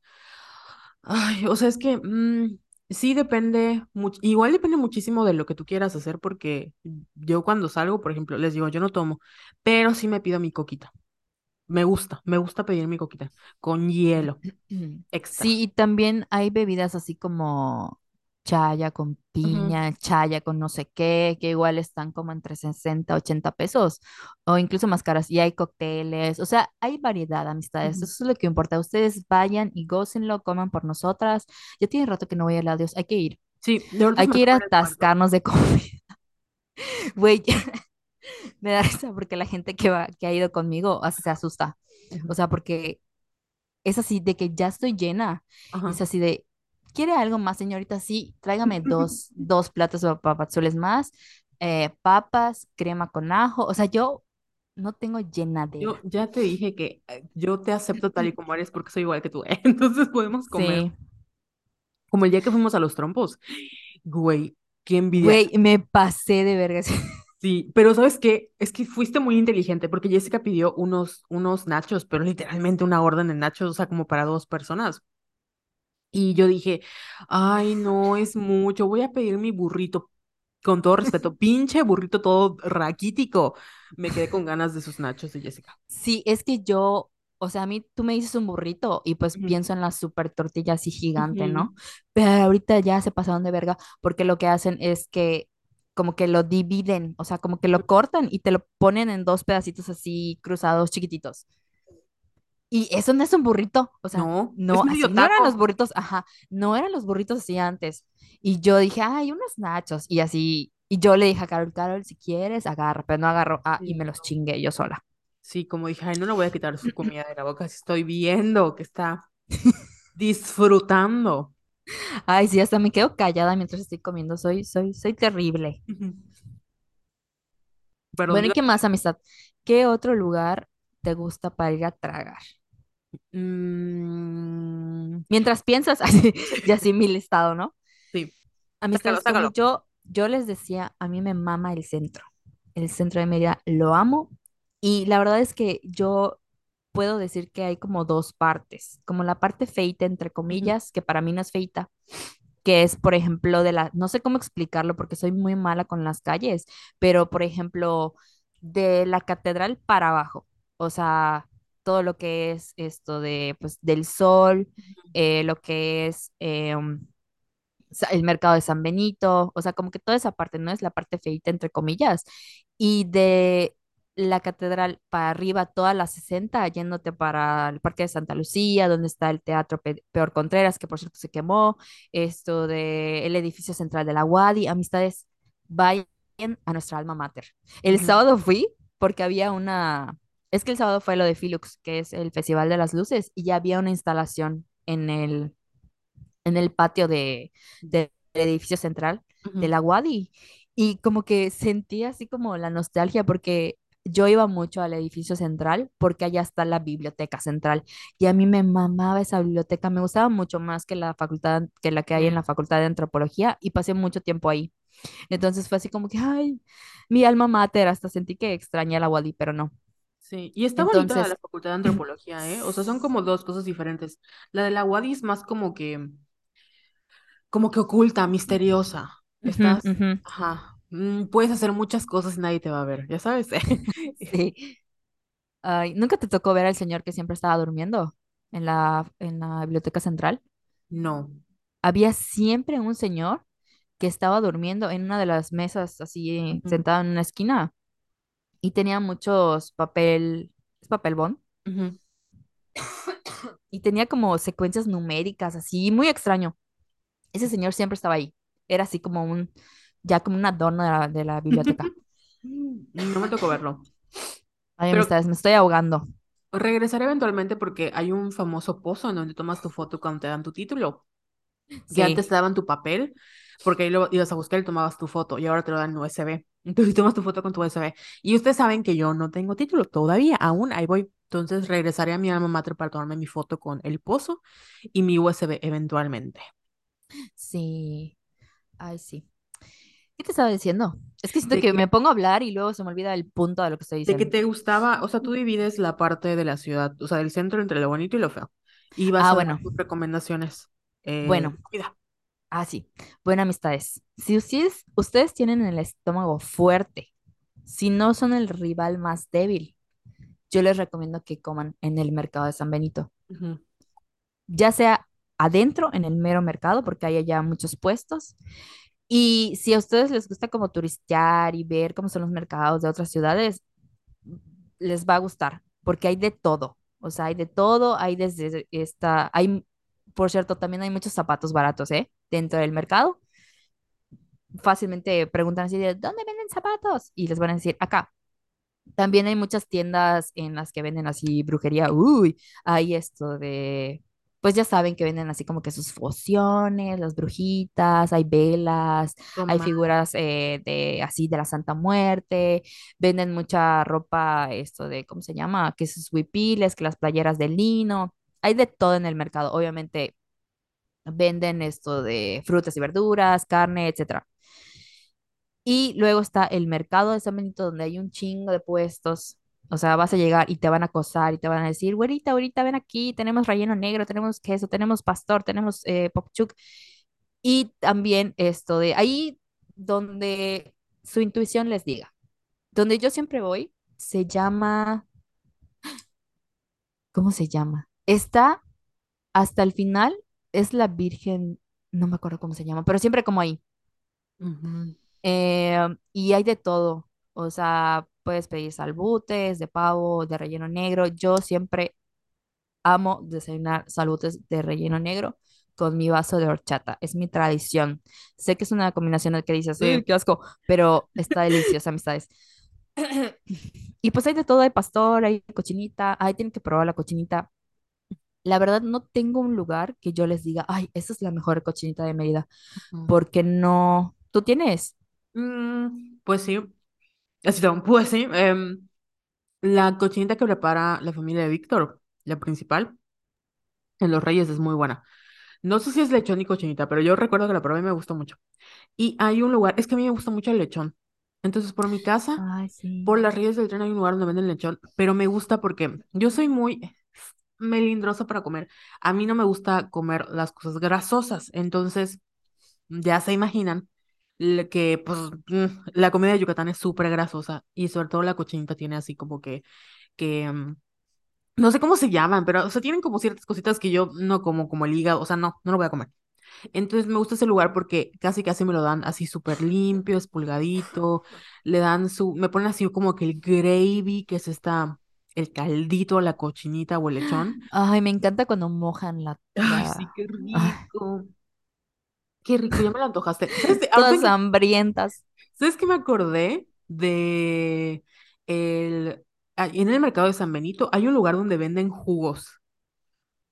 ay, o sea, es que mm, Sí, depende, much- igual depende muchísimo de lo que tú quieras hacer, porque yo cuando salgo, por ejemplo, les digo, yo no tomo, pero sí me pido mi coquita. Me gusta, me gusta pedir mi coquita con hielo extra. Sí, y también hay bebidas así como chaya con piña, chaya con no sé qué, que igual están como entre 60, 80 pesos o incluso más caras. Y hay cócteles, o sea, hay variedad, amistades. ujú. Eso es lo que importa. Ustedes vayan y gócenlo, coman por nosotras. Ya tiene rato que no voy a la Dios. Hay que ir. Sí, Hay que ir a atascarnos de comida. Güey, me da risa porque la gente que va, que ha ido conmigo se asusta. O Ujú, sea, porque es así de que ya estoy llena. Es así de, ¿quiere algo más, señorita? Sí, tráigame dos, dos platos de papazules más, eh, papas, crema con ajo. O sea, yo no tengo Yo llenadera. ya te dije que eh, yo te acepto tal y como eres porque soy igual que tú, ¿eh? Entonces podemos comer. Sí. Como el día que fuimos a los trompos. Güey, qué envidia. Güey, me pasé de vergas. Sí, pero ¿sabes qué? Es que fuiste muy inteligente porque Jessica pidió unos, unos nachos, pero literalmente una orden de nachos, o sea, como para dos personas. Y yo dije, ay, no, es mucho, voy a pedir mi burrito. Con todo respeto, pinche burrito todo raquítico. Me quedé con ganas de sus nachos de Jessica. Sí, es que yo, o sea, a mí tú me dices un burrito y pues pienso en la super tortilla así gigante. ¿no? Pero ahorita ya se pasaron de verga porque lo que hacen es que como que lo dividen, o sea, como que lo cortan y te lo ponen en dos pedacitos así cruzados chiquititos. Y eso no es un burrito, o sea, No, no, así no eran los burritos, ajá, no eran los burritos así antes. Y yo dije, ay, unos nachos. Y así, y yo le dije a Carol, Carol, si quieres, agarra, pero no agarró, ah, y me los chingué yo sola. Sí, como dije, ay, no le voy a quitar su comida de la boca si estoy viendo que está disfrutando. Ay, sí, hasta me quedo callada mientras estoy comiendo. Soy, soy, soy terrible. Perdón, Bueno, ¿y qué más, amistad? ¿Qué otro lugar te gusta para ir a tragar? mm, Mientras piensas, así, ya así mi listado, ¿no? sí, Amistades, como sácalo. yo, yo les decía, a mí me mama el centro. El centro de Mérida lo amo. Y la verdad es que yo puedo decir que hay como dos partes, como la parte feita, entre comillas, que para mí no es feita, que es, por ejemplo, de la, no sé cómo explicarlo porque soy muy mala con las calles, pero, por ejemplo, de la catedral para abajo, o sea, todo lo que es esto de, pues, del sol, eh, lo que es sa- el mercado de San Benito, o sea, como que toda esa parte, ¿no? Es la parte feita, entre comillas, y de la catedral para arriba, toda la 60 yéndote para el Parque de Santa Lucía, donde está el Teatro Pe- Peor Contreras, que por cierto se quemó, esto de el edificio central de la UADI, amistades, vayan a nuestra alma mater. El ujú, sábado fui porque había una, es que el sábado fue lo de Filux, que es el Festival de las Luces, y ya había una instalación en el en el patio de, del edificio central de la UADI. Y como que sentí así como la nostalgia porque yo iba mucho al edificio central porque allá está la biblioteca central y a mí me mamaba esa biblioteca, me gustaba mucho más que la facultad, que la que hay en la facultad de antropología y pasé mucho tiempo ahí. Entonces fue así como que, ay, mi alma mater, hasta sentí que extrañé a la UADI, pero no. Sí. Y está bonita la Entonces, Facultad de Antropología, ¿eh? O sea, son como dos cosas diferentes. La de la UADI es más como que, como que oculta, misteriosa. Estás, ajá, mm, puedes hacer muchas cosas y nadie te va a ver, ya sabes. sí. Ay, ¿nunca te tocó ver al señor que siempre estaba durmiendo en la, en la biblioteca central? No. Había siempre un señor que estaba durmiendo en una de las mesas, así Ujú, sentado en una esquina, y tenía muchos papel, es papel bond, y tenía como secuencias numéricas, así, muy extraño. Ese señor siempre estaba ahí. Era así como un, ya como un adorno de la, de la biblioteca. No me tocó verlo. Ay, Pero amistades, me estoy ahogando. regresaré eventualmente porque hay un famoso pozo en donde tomas tu foto cuando te dan tu título. que antes Sí, te daban tu papel, porque ahí lo ibas a buscar y tomabas tu foto, y ahora te lo dan en USB. Entonces tomas tu foto con tu USB. Y ustedes saben que yo no tengo título todavía, aún ahí voy. Entonces regresaré a mi alma mater para tomarme mi foto con el pozo y mi USB eventualmente. sí, ay, sí. ¿Qué te estaba diciendo? Es que siento que que, me pongo a hablar y luego se me olvida el punto de lo que estoy de que diciendo. te gustaba, o sea, tú divides la parte de la ciudad, o sea, del centro entre lo bonito y lo feo. Y vas Ah, a bueno, tus recomendaciones eh, bueno, comida. Ah, sí. Buenas amistades. Si ustedes, ustedes tienen el estómago fuerte, si no son el rival más débil, yo les recomiendo que coman en el mercado de San Benito, ya sea adentro, en el mero mercado, porque hay allá muchos puestos. Y si a ustedes les gusta como turistear y ver cómo son los mercados de otras ciudades, les va a gustar, porque hay de todo. O sea, hay de todo, hay desde esta, hay, por cierto, también hay muchos zapatos baratos, ¿eh? Dentro del mercado. Fácilmente preguntan así de, ¿dónde venden zapatos? Y les van a decir, acá. También hay muchas tiendas en las que venden así brujería. Uy, hay esto de, pues ya saben que venden así como que sus pociones, las brujitas, hay velas, hay Toma. figuras eh, de así de la Santa Muerte, venden mucha ropa, esto de, ¿cómo se llama? Que sus huipiles, que las playeras de lino. Hay de todo en el mercado. Obviamente venden esto de frutas y verduras, carne, etcétera. Y luego está el mercado de San Benito, donde hay un chingo de puestos. O sea, vas a llegar y te van a acosar y te van a decir, güerita, ahorita ven aquí, tenemos relleno negro, tenemos queso, tenemos pastor, tenemos eh, popchuc. Y también esto de ahí donde su intuición les diga. Donde yo siempre voy, se llama, ¿cómo se llama? Está hasta el final, es la Virgen, no me acuerdo cómo se llama, pero siempre como ahí. Eh, y hay de todo. O sea, puedes pedir salbutes de pavo, de relleno negro. Yo siempre amo desayunar salbutes de relleno negro con mi vaso de horchata. Es mi tradición. Sé que es una combinación que dices, Sí. "Uy, qué asco, pero está deliciosa, amistades. Y pues hay de todo, hay pastor, hay cochinita, ahí tienen que probar la cochinita. La verdad, no tengo un lugar que yo les diga, ay, esa es la mejor cochinita de Mérida, porque no, tú tienes. Mm, pues sí, así pues sí. em, la cochinita que prepara la familia de Víctor, la principal, en Los Reyes es muy buena. No sé si es lechón y cochinita, pero yo recuerdo que la probé y me gustó mucho. Y hay un lugar, es que a mí me gusta mucho el lechón. Entonces, por mi casa, Ay, sí. por las Reyes del Tren hay un lugar donde venden lechón, pero me gusta porque yo soy muy melindrosa para comer. A mí no me gusta comer las cosas grasosas, entonces ya se imaginan que pues mm, la comida de Yucatán es súper grasosa y sobre todo la cochinita tiene así como que, que mm, no sé cómo se llaman, pero o sea, tienen como ciertas cositas que yo no como, como el hígado, o sea, no, no lo voy a comer. Entonces me gusta ese lugar porque casi casi me lo dan así súper limpio, espulgadito, le dan su, me ponen así como que el gravy, que es esta, el caldito, la cochinita o el lechón. Ay, me encanta cuando mojan la, Ay, sí, qué Ay, rico, qué rico, ya me lo antojaste. Todas hambrientas. ¿sabes qué me acordé de el, ah, en el mercado de San Benito hay un lugar donde venden jugos,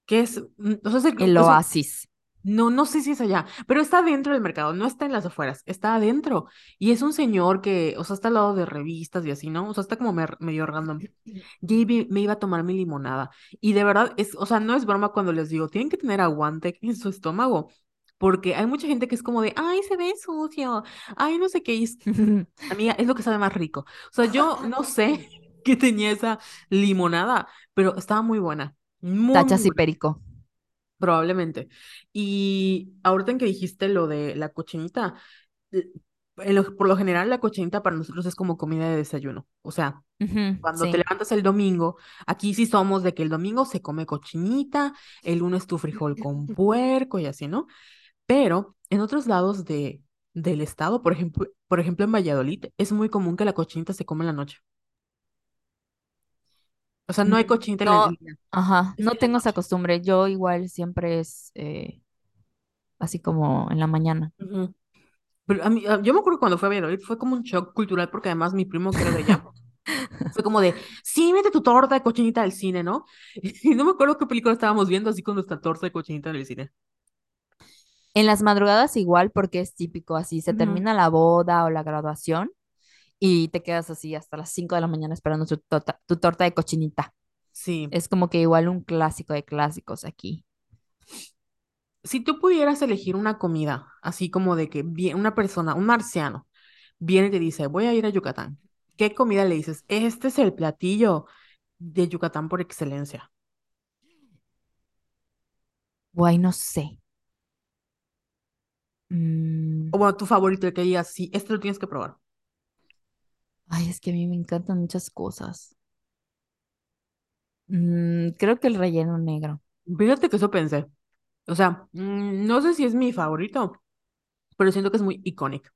que es, mm, o sea, es, el- oasis. No, no sé si es allá, pero está dentro del mercado, no está en las afueras, está adentro. Y es un señor que, o sea, está al lado de revistas y así, ¿no? O sea, está como medio random. Y me iba a tomar mi limonada. Y de verdad, es, o sea, no es broma cuando les digo, tienen que tener aguante en su estómago. Porque hay mucha gente que es como de, ay, se ve sucio, ay, no sé qué. Y es, amiga, es lo que sabe más rico. O sea, yo no sé qué tenía esa limonada, pero estaba muy buena. Muy, muy Tachas y buena. perico. Probablemente. Y ahorita en que dijiste lo de la cochinita, en lo- por lo general la cochinita para nosotros es como comida de desayuno. O sea, cuando te levantas el domingo, aquí sí somos de que el domingo se come cochinita, el lunes tu frijol con puerco y así, ¿no? Pero en otros lados de, del estado, por ejemplo, por ejemplo en Valladolid, es muy común que la cochinita se come en la noche. O sea, no hay cochinita en el No, día, ajá, no tengo esa costumbre. Yo igual siempre es eh, así como en la mañana. Pero a mí, a- yo me acuerdo cuando fue a Valladolid, fue como un shock cultural porque además mi primo que era de allá fue como de, sí, mete tu torta de cochinita al cine, ¿no? Y no me acuerdo qué película estábamos viendo así con nuestra torta de cochinita en el cine. En las madrugadas igual porque es típico, así se termina la boda o la graduación y te quedas así hasta las 5 de la mañana esperando tu, tota- tu torta de cochinita. Sí. Es como que igual un clásico de clásicos aquí. Si tú pudieras elegir una comida, así como de que una persona, un marciano, viene y te dice, voy a ir a Yucatán, ¿qué comida le dices? Este es el platillo de Yucatán por excelencia. Guay, no sé. O bueno, tu favorito, el que digas, sí, este lo tienes que probar. Ay, es que a mí me encantan muchas cosas. Mm, creo que el relleno negro. Fíjate que eso pensé. O sea, mm, no sé si es mi favorito, pero siento que es muy icónico.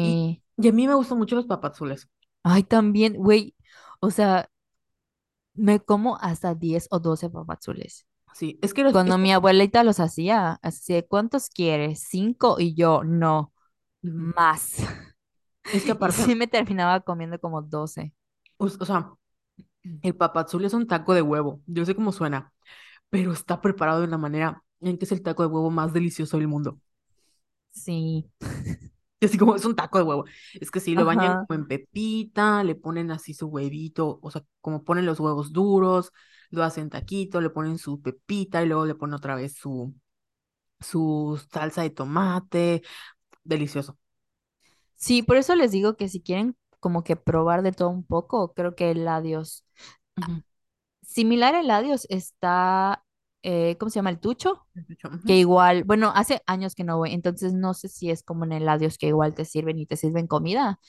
Y, Sí. y a mí me gustan mucho los papazules. Ay, también, güey. O sea, me como hasta 10 o 12 papazules. Sí, es que los, Cuando mi abuelita los hacía, así de, ¿cuántos quieres? Cinco y yo, no, Ujú. más. es que aparte, sí me terminaba comiendo como 12. o, o sea, el papazul es un taco de huevo. Yo sé cómo suena, pero está preparado de una manera en que es el taco de huevo más delicioso del mundo. Sí. Y así como es un taco de huevo. Es que sí, lo bañan como en pepita, le ponen así su huevito, o sea, como ponen los huevos duros, lo hacen taquito, le ponen su pepita y luego le ponen otra vez su, su salsa de tomate. Delicioso. Sí, por eso les digo que si quieren como que probar de todo un poco, creo que el Adios. Ujú, Similar al Adios está, eh, ¿cómo se llama? El Tucho, que igual, bueno, hace años que no voy, entonces no sé si es como en el Adios que igual te sirven y te sirven comida.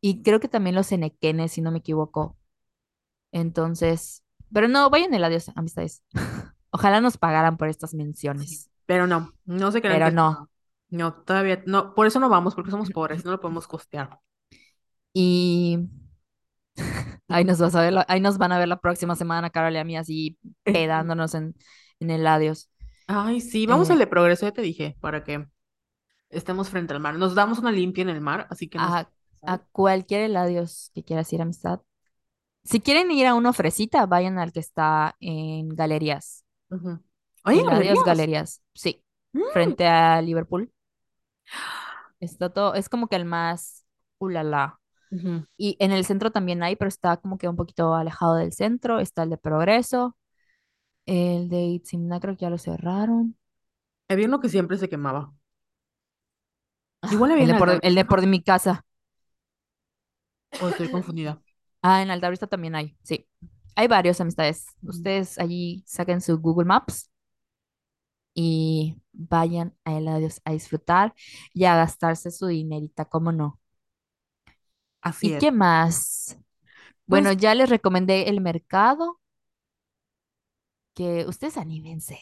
Y creo que también los enequenes, si no me equivoco. Entonces, pero no, vayan el Adios, amistades. Ojalá nos pagaran por estas Sí, menciones, pero no, no se crean pero no. No, todavía, no, por eso no vamos, porque somos pobres, no lo podemos costear. Y ahí nos vas a ver, la- ahí nos van a ver la próxima semana, Carol y a mí, así pedándonos en, en el Adios. Ay, sí, vamos al Eh, de Progreso, ya te dije, para que estemos frente al mar. Nos damos una limpia en el mar, así que a, cualquier Eladios que quieras ir, amistad. Si quieren ir a uno fresita, vayan al que está en Galerías. Ujú. Oye, Eladios galerías. Galerías, sí, Mm, frente a Liverpool. Está todo, es como que el más ulala. ujú. Y en el centro también hay, pero está como que un poquito alejado del centro. Está el de Progreso, el de Itzimna creo que ya lo cerraron. Había uno que siempre se quemaba. Igual había El de por, el de por de mi casa. O estoy confundida. Ah, en Altavista también hay, sí. Hay varios amistades. Ustedes allí saquen su Google Maps y vayan a Eladios a disfrutar y a gastarse su dinerita, ¿cómo no? Así ¿Y es. qué más? Bueno, Pues, ya les recomendé el mercado, que ustedes anímense.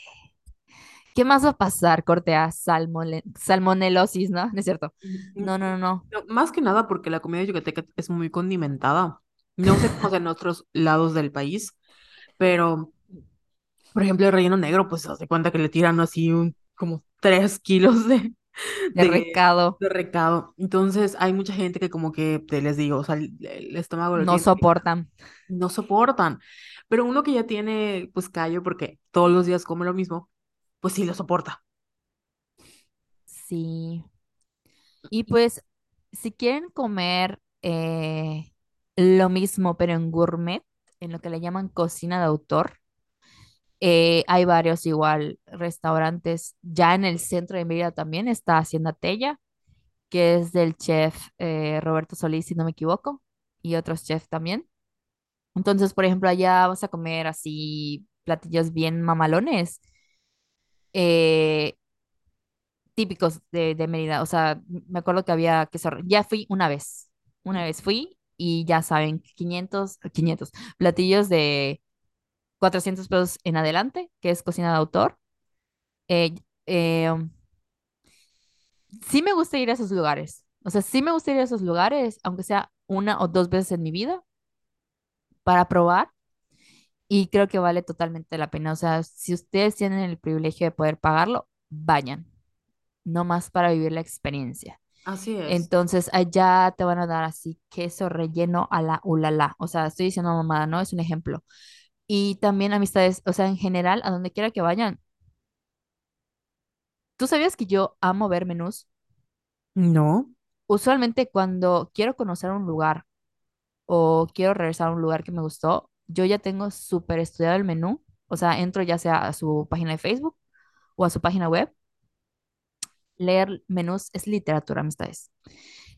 ¿Qué más va a pasar, corte a salmone- salmonelosis, ¿no? No es cierto. No, no, no, más que nada porque la comida yucateca es muy condimentada. No sé cómo en otros lados del país, pero Por ejemplo, el relleno negro, pues se hace cuenta que le tiran así un, como tres kilos de, De de, recado, de recado. Entonces hay mucha gente que como que, te les digo, o sea, el, el estómago lo no soportan. no soportan. Pero uno que ya tiene pues callo porque todos los días come lo mismo, pues sí lo soporta. Sí. Y Y pues, si quieren comer eh, lo mismo, pero en gourmet, en lo que le llaman cocina de autor, eh, hay varios igual restaurantes. Ya en el centro de Mérida también está Hacienda Tella, que es del chef eh, Roberto Solís, si no me equivoco, y otros chefs también. Entonces, por ejemplo, allá vas a comer así platillos bien mamalones, eh, típicos de, de Mérida. O sea, me acuerdo que había queso. Ya fui una vez. Una vez fui y ya saben, 500 500 platillos de 400 pesos en adelante, que es cocina de autor. Eh, eh, sí me gusta ir a esos lugares. O sea, sí me gusta ir a esos lugares, aunque sea una o dos veces en mi vida, para probar. Y creo que vale totalmente la pena. O sea, si ustedes tienen el privilegio de poder pagarlo, vayan, no más para vivir la experiencia. así es, Entonces, allá te van a dar así queso relleno a la ulala. O sea, estoy diciendo mamada, ¿no? Es un ejemplo. Y también amistades, o sea, en general, a donde quiera que vayan. ¿Tú sabías que yo amo ver menús? No. Usualmente cuando quiero conocer un lugar o quiero regresar a un lugar que me gustó, yo ya tengo súper estudiado el menú. O sea, entro ya sea a su página de Facebook o a su página web. Leer menús es literatura, amistades.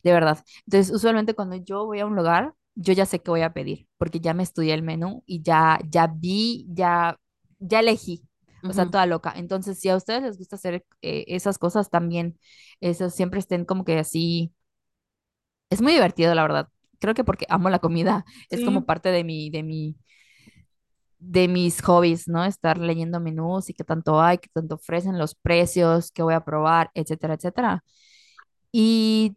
De verdad. Entonces, usualmente cuando yo voy a un lugar, yo ya sé qué voy a pedir, porque ya me estudié el menú y ya, ya vi, ya, ya elegí. o sea, Ujú. toda loca. Entonces, si a ustedes les gusta hacer eh, esas cosas también, eso siempre estén como que así, es muy divertido, la verdad. Creo que porque amo la comida, es como parte de mi, de mi, de mis hobbies, ¿no? Estar leyendo menús y qué tanto hay, qué tanto ofrecen, los precios, qué voy a probar, etcétera, etcétera. Y,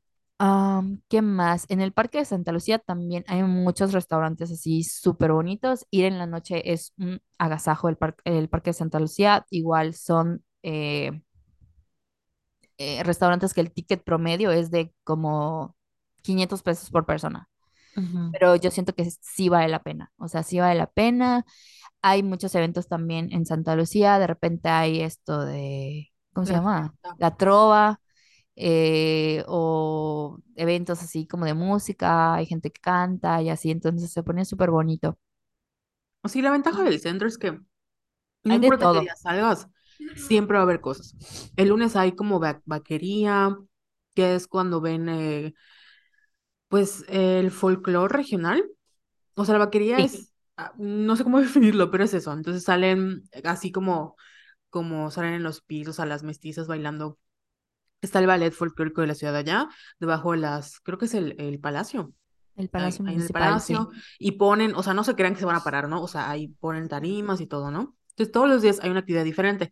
¿qué más? En el Parque de Santa Lucía también hay muchos restaurantes así súper bonitos. Ir en la noche es un agasajo el, par- el Parque de Santa Lucía. Igual son eh, eh, restaurantes que el ticket promedio es de como 500 pesos por persona. Pero yo siento que sí vale la pena. O sea, sí vale la pena. Hay muchos eventos también en Santa Lucía. De repente hay esto de, ¿cómo se La llama? La trova eh, o eventos así como de música, hay gente que canta y así, entonces se pone súper bonito. Sí, la ventaja del centro es que no hay de importa qué todo. día salgas, siempre va a haber cosas. El lunes hay como va- vaquería, que es cuando ven, eh, pues, el folclore regional. O sea, la vaquería Sí, es, ah, no sé cómo definirlo, pero es eso. Entonces salen así como, como salen en los pisos a las mestizas bailando. Está el ballet folclórico de la ciudad de allá, debajo de las, creo que es el, el palacio. el ahí, Palacio ahí en el palacio, sí. y ponen, o sea, no se crean que se van a parar, ¿no? O sea, ahí ponen tarimas y todo, ¿no? Entonces, todos los días hay una actividad diferente.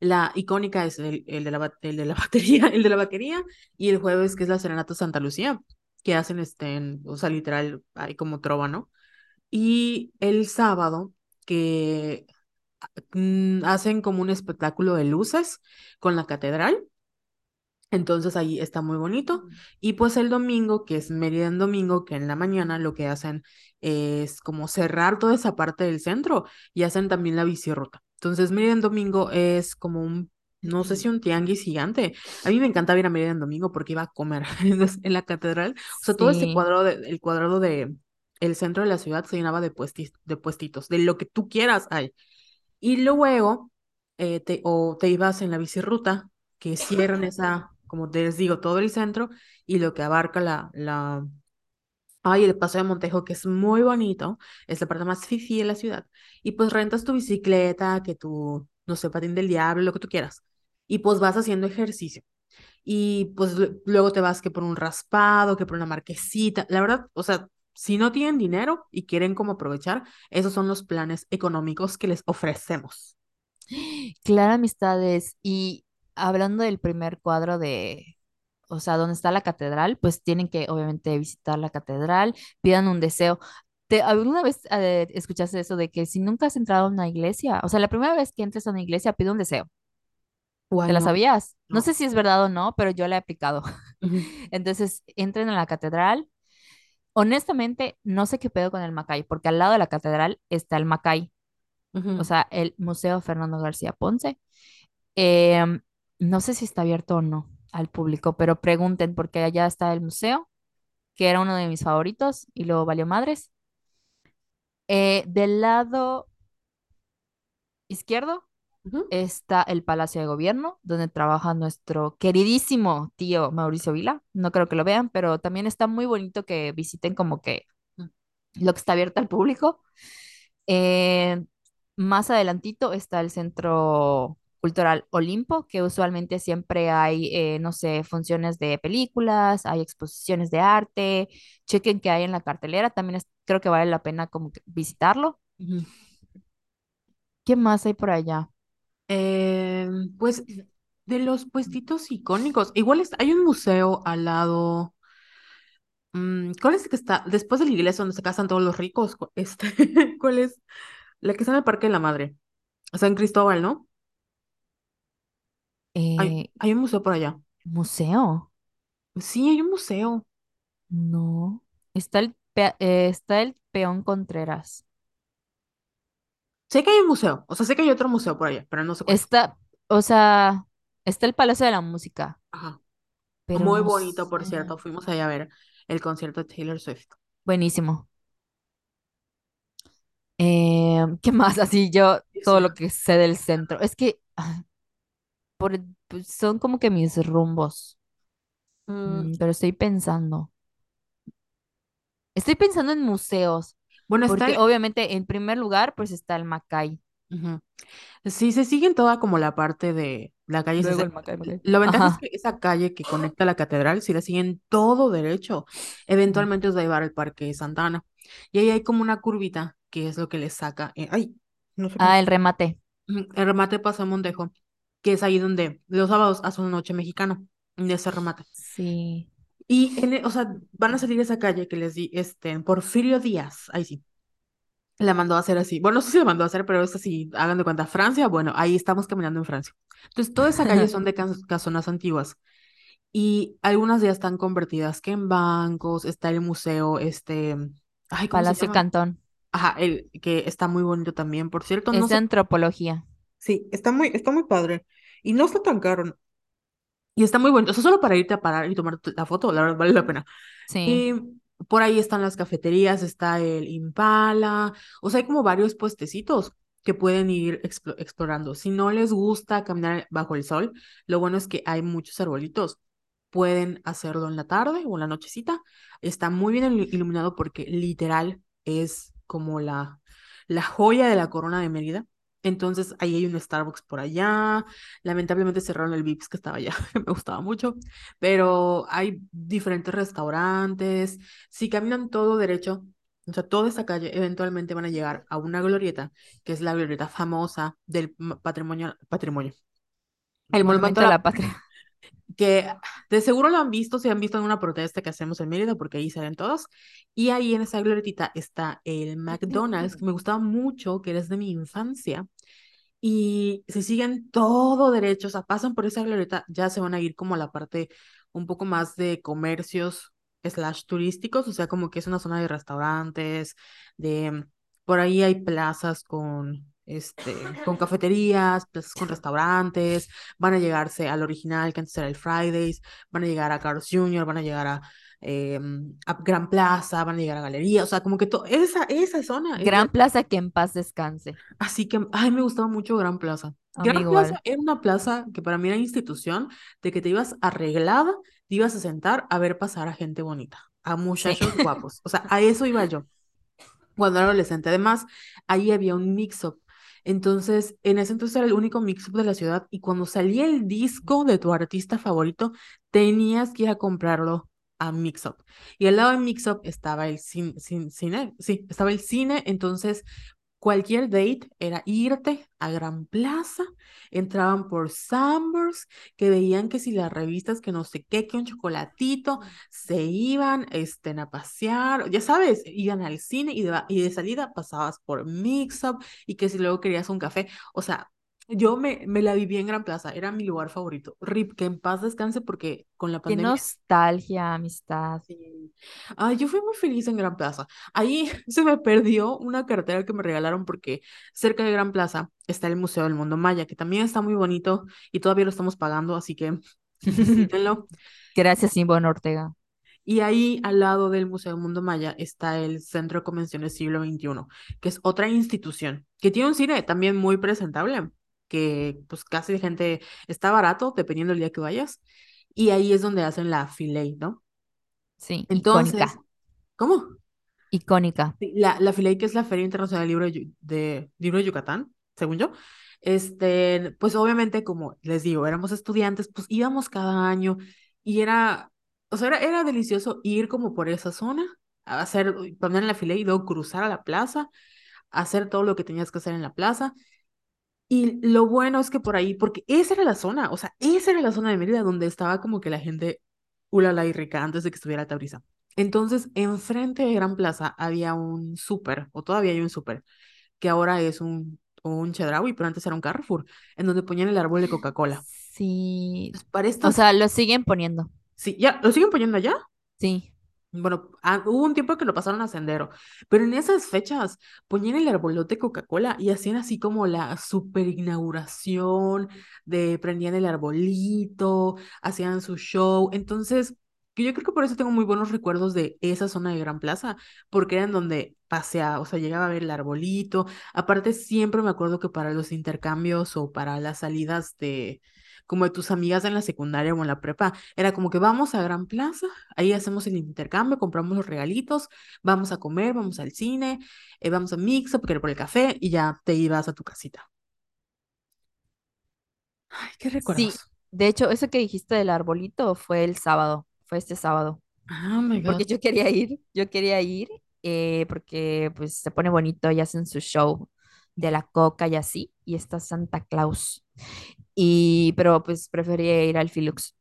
La icónica es el, el de la, el de la batería, el de la vaquería, y el jueves, que es la Serenata Santa Lucía, que hacen, este, en- o sea, literal, hay como trova, ¿no? Y el sábado, que mm, hacen como un espectáculo de luces con la catedral entonces ahí está muy bonito. Y pues el domingo, que es Mérida en domingo, que en la mañana lo que hacen es como cerrar toda esa parte del centro y hacen también la bicirruta. Entonces Mérida en domingo es como un, no sé si un tianguis gigante. A mí me encanta ir a Mérida en domingo porque iba a comer en la catedral. O sea, todo ese cuadrado, de, el cuadrado de el centro de la ciudad se llenaba de, puestis- de puestitos, de lo que tú quieras hay. Y luego eh, te, o te ibas en la bicirruta, que cierran esa, como te les digo, todo el centro y lo que abarca la, la, ay, el Paso de Montejo, que es muy bonito, es la parte más fifí de la ciudad. Y pues rentas tu bicicleta, que tu, no sé, patín del diablo, lo que tú quieras. Y pues vas haciendo ejercicio. Y pues lu- luego te vas que por un raspado, que por una marquesita. La verdad, o sea, si no tienen dinero y quieren como aprovechar, esos son los planes económicos que les ofrecemos. Clara Amistades. Y hablando del primer cuadro de, o sea, donde está la catedral, pues tienen que obviamente visitar la catedral, pidan un deseo. ¿Te, alguna vez eh, escuchaste eso de que si nunca has entrado a una iglesia, o sea, la primera vez que entres a una iglesia, pide un deseo? ¿Te ¿Cuál la sabías? No sé si es verdad o no, pero yo la he aplicado. Entonces, entren a la catedral. Honestamente, no sé qué pedo con el Macay, porque al lado de la catedral está el Macay, o sea, el Museo Fernando García Ponce. Em, no sé si está abierto o no al público, pero pregunten, porque allá está el museo, que era uno de mis favoritos y luego valió madres. Eh, del lado izquierdo está el Palacio de Gobierno, donde trabaja nuestro queridísimo tío Mauricio Vila. No creo que lo vean, pero también está muy bonito que visiten como que lo que está abierto al público. Eh, más adelantito está el Centro Cultural Olimpo, que usualmente siempre hay, eh, no sé, funciones de películas, hay exposiciones de arte. Chequen qué hay en la cartelera, también es- creo que vale la pena como que visitarlo. ¿Qué más hay por allá? Eh, pues de los puestitos icónicos, igual hay un museo al lado. mm, ¿cuál es el que está después de la iglesia donde se casan todos los ricos? Este, ¿cuál es? La que está en el Parque de la Madre. San Cristóbal, ¿no? Hay, Eh, hay un museo por allá. ¿museo? Sí, hay un museo. No. Está el, pe- eh, está el Peón Contreras. Sé que hay un museo, o sea, sé que hay otro museo por allá, pero no sé cuál. Está, o sea, está el Palacio de la Música, Ajá. pero Muy no bonito, por sé. cierto. Fuimos allá a ver el concierto de Taylor Swift. Buenísimo. Eh, ¿qué más? Así yo, todo lo que sé del centro. Es que ah, por, pues, son como que mis rumbos, Mm, Mm, pero estoy pensando. Estoy pensando en museos, bueno, está porque el, obviamente en primer lugar, pues está el Macay. Sí, se sigue en toda como la parte de la calle Luego 60. el Macay, Macay. La ventaja es que esa calle que conecta a la catedral, si la siguen todo derecho, eventualmente os va a llevar al Parque Santa Ana. Y ahí hay como una curvita, que es lo que le saca. eh, ay, no sé cómo. Ah, el remate. El remate pasa a Montejo, que es ahí donde los sábados hacen una noche mexicana, de ese remate. Sí. Y, en, e- o sea, van a salir a esa calle que les di, este, Porfirio Díaz, ahí sí. La mandó a hacer así. Bueno, no sé si la mandó a hacer, pero es así, hagan de cuenta, Francia, bueno, ahí estamos caminando en Francia. Entonces, toda esa calle son de cas- casonas antiguas y algunas ya están convertidas que en bancos, está el museo, este, ay, ¿cómo se Palacio llama? Cantón. Ajá, el que está muy bonito también, por cierto, no Es de sé, antropología. Sí, está muy, está muy padre y no está tan caro y está muy bonito, o sea, solo para irte a parar y tomar la foto, la verdad vale la pena. Sí. Y por ahí están las cafeterías, está el Impala, o sea, hay como varios puestecitos que pueden ir explo- explorando. Si no les gusta caminar bajo el sol, lo bueno es que hay muchos arbolitos. Pueden hacerlo en la tarde o en la nochecita. Está muy bien ilu- iluminado porque literal es como la, la joya de la corona de Mérida. Entonces ahí hay un Starbucks por allá. Lamentablemente cerraron el Vips que estaba allá, me gustaba mucho pero hay diferentes restaurantes. Si caminan todo derecho, o sea, toda esta calle, eventualmente van a llegar a una glorieta, que es la glorieta famosa del patrimonio, patrimonio. El monumento Monumento a la, la Patria. Que de seguro lo han visto, si han visto en una protesta que hacemos en Mérida, porque ahí salen todos. Y ahí en esa glorietita está el McDonald's, que me gustaba mucho, que eres de mi infancia y si siguen todo derecho, o sea, pasan por esa glorieta, ya se van a ir como a la parte un poco más de comercios slash turísticos, o sea, como que es una zona de restaurantes, de por ahí hay plazas con este, con cafeterías, plazas con restaurantes, van a llegarse al original que antes era el Fridays, van a llegar a Carl's Jr., van a llegar a, eh, a Gran Plaza, van a llegar a Galería, o sea, como que to- esa, esa zona Gran Plaza, que en paz descanse. Así que, ay, me gustaba mucho Gran Plaza. Gran Amigo, Plaza igual. era una plaza que para mí era institución de que te ibas arreglada, te ibas a sentar a ver pasar a gente bonita, a Sí. muchachos guapos. O sea, a eso iba yo cuando era adolescente. Además, ahí había un mix-up. Entonces, en ese entonces era el único mix-up de la ciudad y cuando salía el disco de tu artista favorito, tenías que ir a comprarlo a Mix-Up. Y al lado de Mix-Up estaba el cin- cin- cine, sí, estaba el cine, entonces Cualquier date era irte a Gran Plaza, entraban por Sambors, que veían que si las revistas, que no sé qué, que un chocolatito, se iban este, a pasear, ya sabes, iban al cine y de, y de salida pasabas por Mix Up y que si luego querías un café, o sea, yo me, me la viví en Gran Plaza, era mi lugar favorito. Rip, que en paz descanse porque con la Qué pandemia nostalgia, amistad. Sí. Yo fui muy feliz en Gran Plaza. Ahí se me perdió una cartera que me regalaron porque cerca de Gran Plaza está el Museo del Mundo Maya, que también está muy bonito y todavía lo estamos pagando, así que visítenlo. Gracias, Simón Ortega. Y ahí al lado del Museo del Mundo Maya está el Centro de Convenciones Siglo XXI, que es otra institución que tiene un cine también muy presentable, que pues casi gente está barato dependiendo del día que vayas. Y ahí es donde hacen la Filey, ¿no? Sí, Entonces, icónica. ¿cómo? Icónica. La, la FILEI, que es la Feria Internacional del Libro de, de, Libro de Yucatán, según yo, este, pues obviamente, como les digo, éramos estudiantes, pues íbamos cada año y era, o sea, era, era delicioso ir como por esa zona, a hacer, poner en la FILEI y luego cruzar a la plaza, hacer todo lo que tenías que hacer en la plaza. Y lo bueno es que por ahí, porque esa era la zona, o sea, esa era la zona de Mérida donde estaba como que la gente ulala y rica antes de que estuviera Tabriza. Entonces, enfrente de Gran Plaza había un súper, o todavía hay un súper, que ahora es un, un Chedraui, pero antes era un Carrefour, en donde ponían el árbol de Coca-Cola. Sí. Para O estas, sea, lo siguen poniendo. sí, ya, ¿lo siguen poniendo allá? Sí. Bueno, ah, hubo un tiempo que lo pasaron a Sendero, pero en esas fechas ponían el arbolote Coca-Cola y hacían así como la super inauguración de prendían el arbolito, hacían su show. Entonces, yo creo que por eso tengo muy buenos recuerdos de esa zona de Gran Plaza, porque eran donde paseaba, o sea, llegaba a ver el arbolito. Aparte, siempre me acuerdo que para los intercambios o para las salidas de como de tus amigas en la secundaria o en la prepa, era como que vamos a Gran Plaza, ahí hacemos el intercambio, compramos los regalitos, vamos a comer, vamos al cine, eh, vamos a Mix porque por el café y ya te ibas a tu casita. Ay, qué Sí, recuerdos. de hecho, eso que dijiste del arbolito fue el sábado, fue este sábado, Oh my porque yo quería ir, yo quería ir, eh, porque pues se pone bonito y hacen su show de la coca y así, y está Santa Claus. Y, pero pues prefería ir al Filux.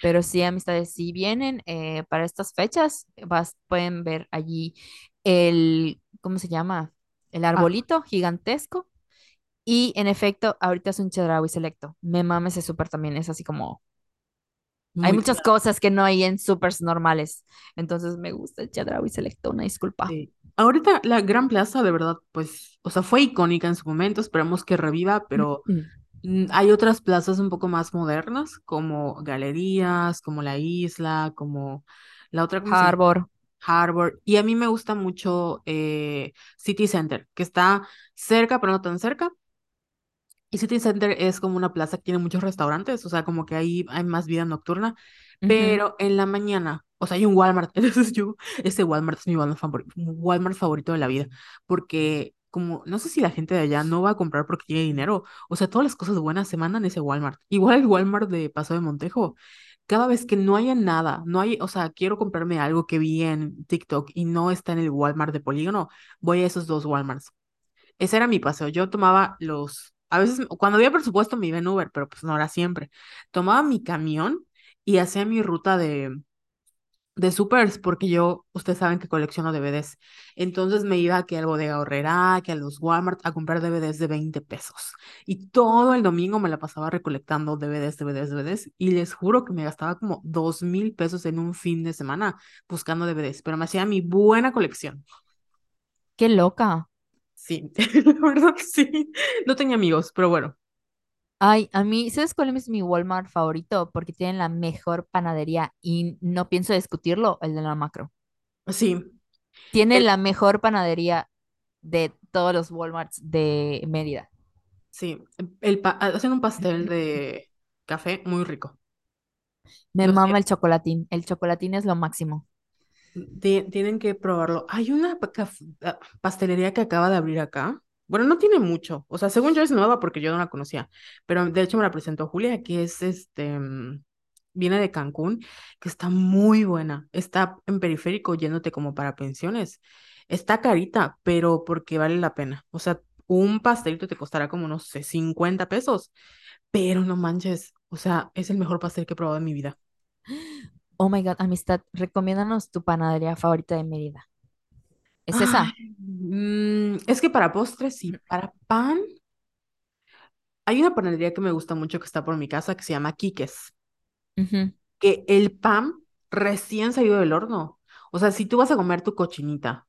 Pero sí, amistades, si vienen eh, para estas fechas, vas, pueden ver allí el, ¿cómo se llama? El Ah, arbolito gigantesco. Y en efecto, ahorita es un Chedraui Selecto. Me mames ese súper también, es así como... Hay muchas claro. cosas que no hay en supers normales. Entonces me gusta el Chedraui Selecto, una disculpa. Sí. Ahorita la Gran Plaza, de verdad, pues, o sea, fue icónica en su momento, esperemos que reviva, pero mm, hay otras plazas un poco más modernas, como galerías, como la Isla, como la otra. Harbor. Harvard. Y a mí me gusta mucho eh, City Center, que está cerca, pero no tan cerca. Y City Center es como una plaza que tiene muchos restaurantes, o sea, como que ahí hay más vida nocturna, Ujú. pero en la mañana, o sea, hay un Walmart, entonces yo, ese Walmart es mi Walmart favorito, Walmart favorito de la vida, porque como, no sé si la gente de allá no va a comprar porque tiene dinero, o sea, todas las cosas buenas se mandan ese Walmart. Igual el Walmart de Paso de Montejo, cada vez que no haya nada, no hay, o sea, quiero comprarme algo que vi en TikTok y no está en el Walmart de Polígono, voy a esos dos Walmarts. Ese era mi paseo. Yo tomaba los, a veces cuando había presupuesto me iba en Uber, pero pues no era siempre. Tomaba mi camión y hacía mi ruta de, de supers, porque yo, ustedes saben que colecciono DVDs. Entonces me iba que al Bodega Aurrerá, que a los Walmart a comprar DVDs de 20 pesos. Y todo el domingo me la pasaba recolectando DVDs, DVDs, DVDs. Y les juro que me gastaba como dos mil pesos en un fin de semana buscando DVDs, pero me hacía mi buena colección. Qué loca. Sí, la verdad sí. No tenía amigos, pero bueno. Ay, a mí, ¿sabes cuál es mi Walmart favorito? Porque tienen la mejor panadería y no pienso discutirlo, el de la Macro. Sí, Tienen el, la mejor panadería de todos los Walmarts de Mérida. sí, el pa- hacen un pastel de café muy rico. Me No mama sé, el chocolatín. El chocolatín es lo máximo. ti- tienen que probarlo. Hay una pa- ah, pastelería que acaba de abrir acá. Bueno, no tiene mucho. O sea, según yo es nueva porque yo no la conocía. Pero de hecho me la presentó Julia, que es este, mm, viene de Cancún, que está muy buena. Está en periférico yéndote como para pensiones. Está carita, pero porque vale la pena. O sea, un pastelito te costará como, no sé, 50 pesos. Pero no manches. O sea, es el mejor pastel que he probado en mi vida. Oh my God, amistad, recomiéndanos tu panadería favorita de Mérida. ¿Es Ay, esa? mm, es que para postres sí, para pan. Hay una panadería que me gusta mucho que está por mi casa que se llama Quiques, que el pan recién salido del horno. O sea, si tú vas a comer tu cochinita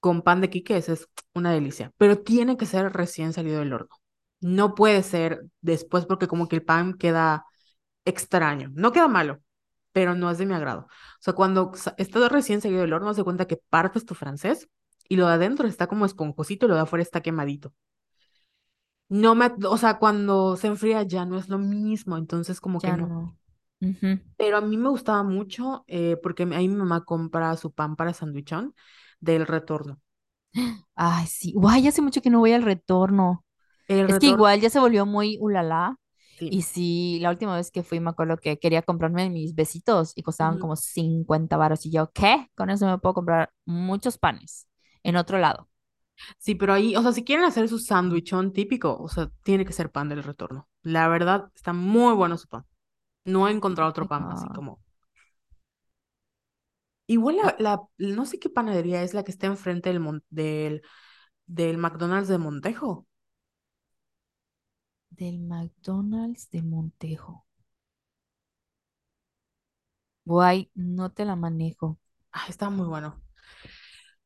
con pan de Quiques es una delicia, pero tiene que ser recién salido del horno. No puede ser después porque como que el pan queda extraño. No queda malo, pero no es de mi agrado. O sea, cuando sa- está recién salido del horno, se cuenta que partes tu francés y lo de adentro está como esponjosito y lo de afuera está quemadito. No me, o sea, cuando se enfría ya no es lo mismo, entonces como que no. Pero a mí me gustaba mucho eh, porque ahí mi mamá compra su pan para sandwichón del retorno. Ay, sí. Guay, hace mucho que no voy al retorno. El Es que igual ya se volvió muy ulala. Y sí, la última vez que fui me acuerdo que quería comprarme mis besitos y costaban como 50 varos. Y yo, ¿qué? Con eso me puedo comprar muchos panes en otro lado. Sí, pero ahí, o sea, si quieren hacer su sandwichón típico, o sea, tiene que ser pan del retorno. La verdad, está muy bueno su pan. No he encontrado otro pan así como. Igual Ah, la, la- no sé qué panadería es la que está enfrente del, mon- del, del McDonald's de Montejo. Del McDonald's de Montejo. Guay, no te la manejo. Ah, está muy bueno.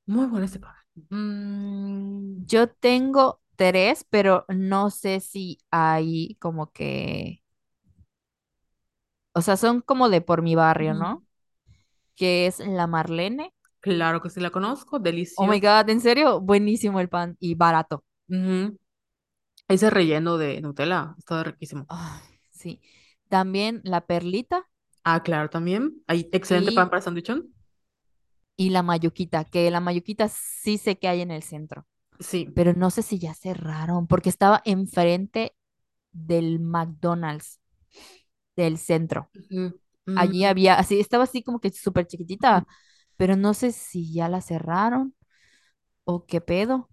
Muy bueno ese pan. Mm, Yo tengo tres, pero no sé si hay como que, o sea, son como de por mi barrio. ¿no? Que es la Marlene. Claro que sí la conozco, Oh my delicioso. God, ¿en serio? Buenísimo el pan y barato. Ese relleno de Nutella está riquísimo. Ay, sí. También la perlita Ah, claro, también. Hay excelente pan para sándwichón. y la mayuquita, que la mayuquita sí sé que hay en el centro, Sí. pero no sé si ya cerraron porque estaba enfrente del McDonald's del centro. Allí Mm, había, así, estaba así como que súper chiquitita, pero no sé si ya la cerraron o qué pedo,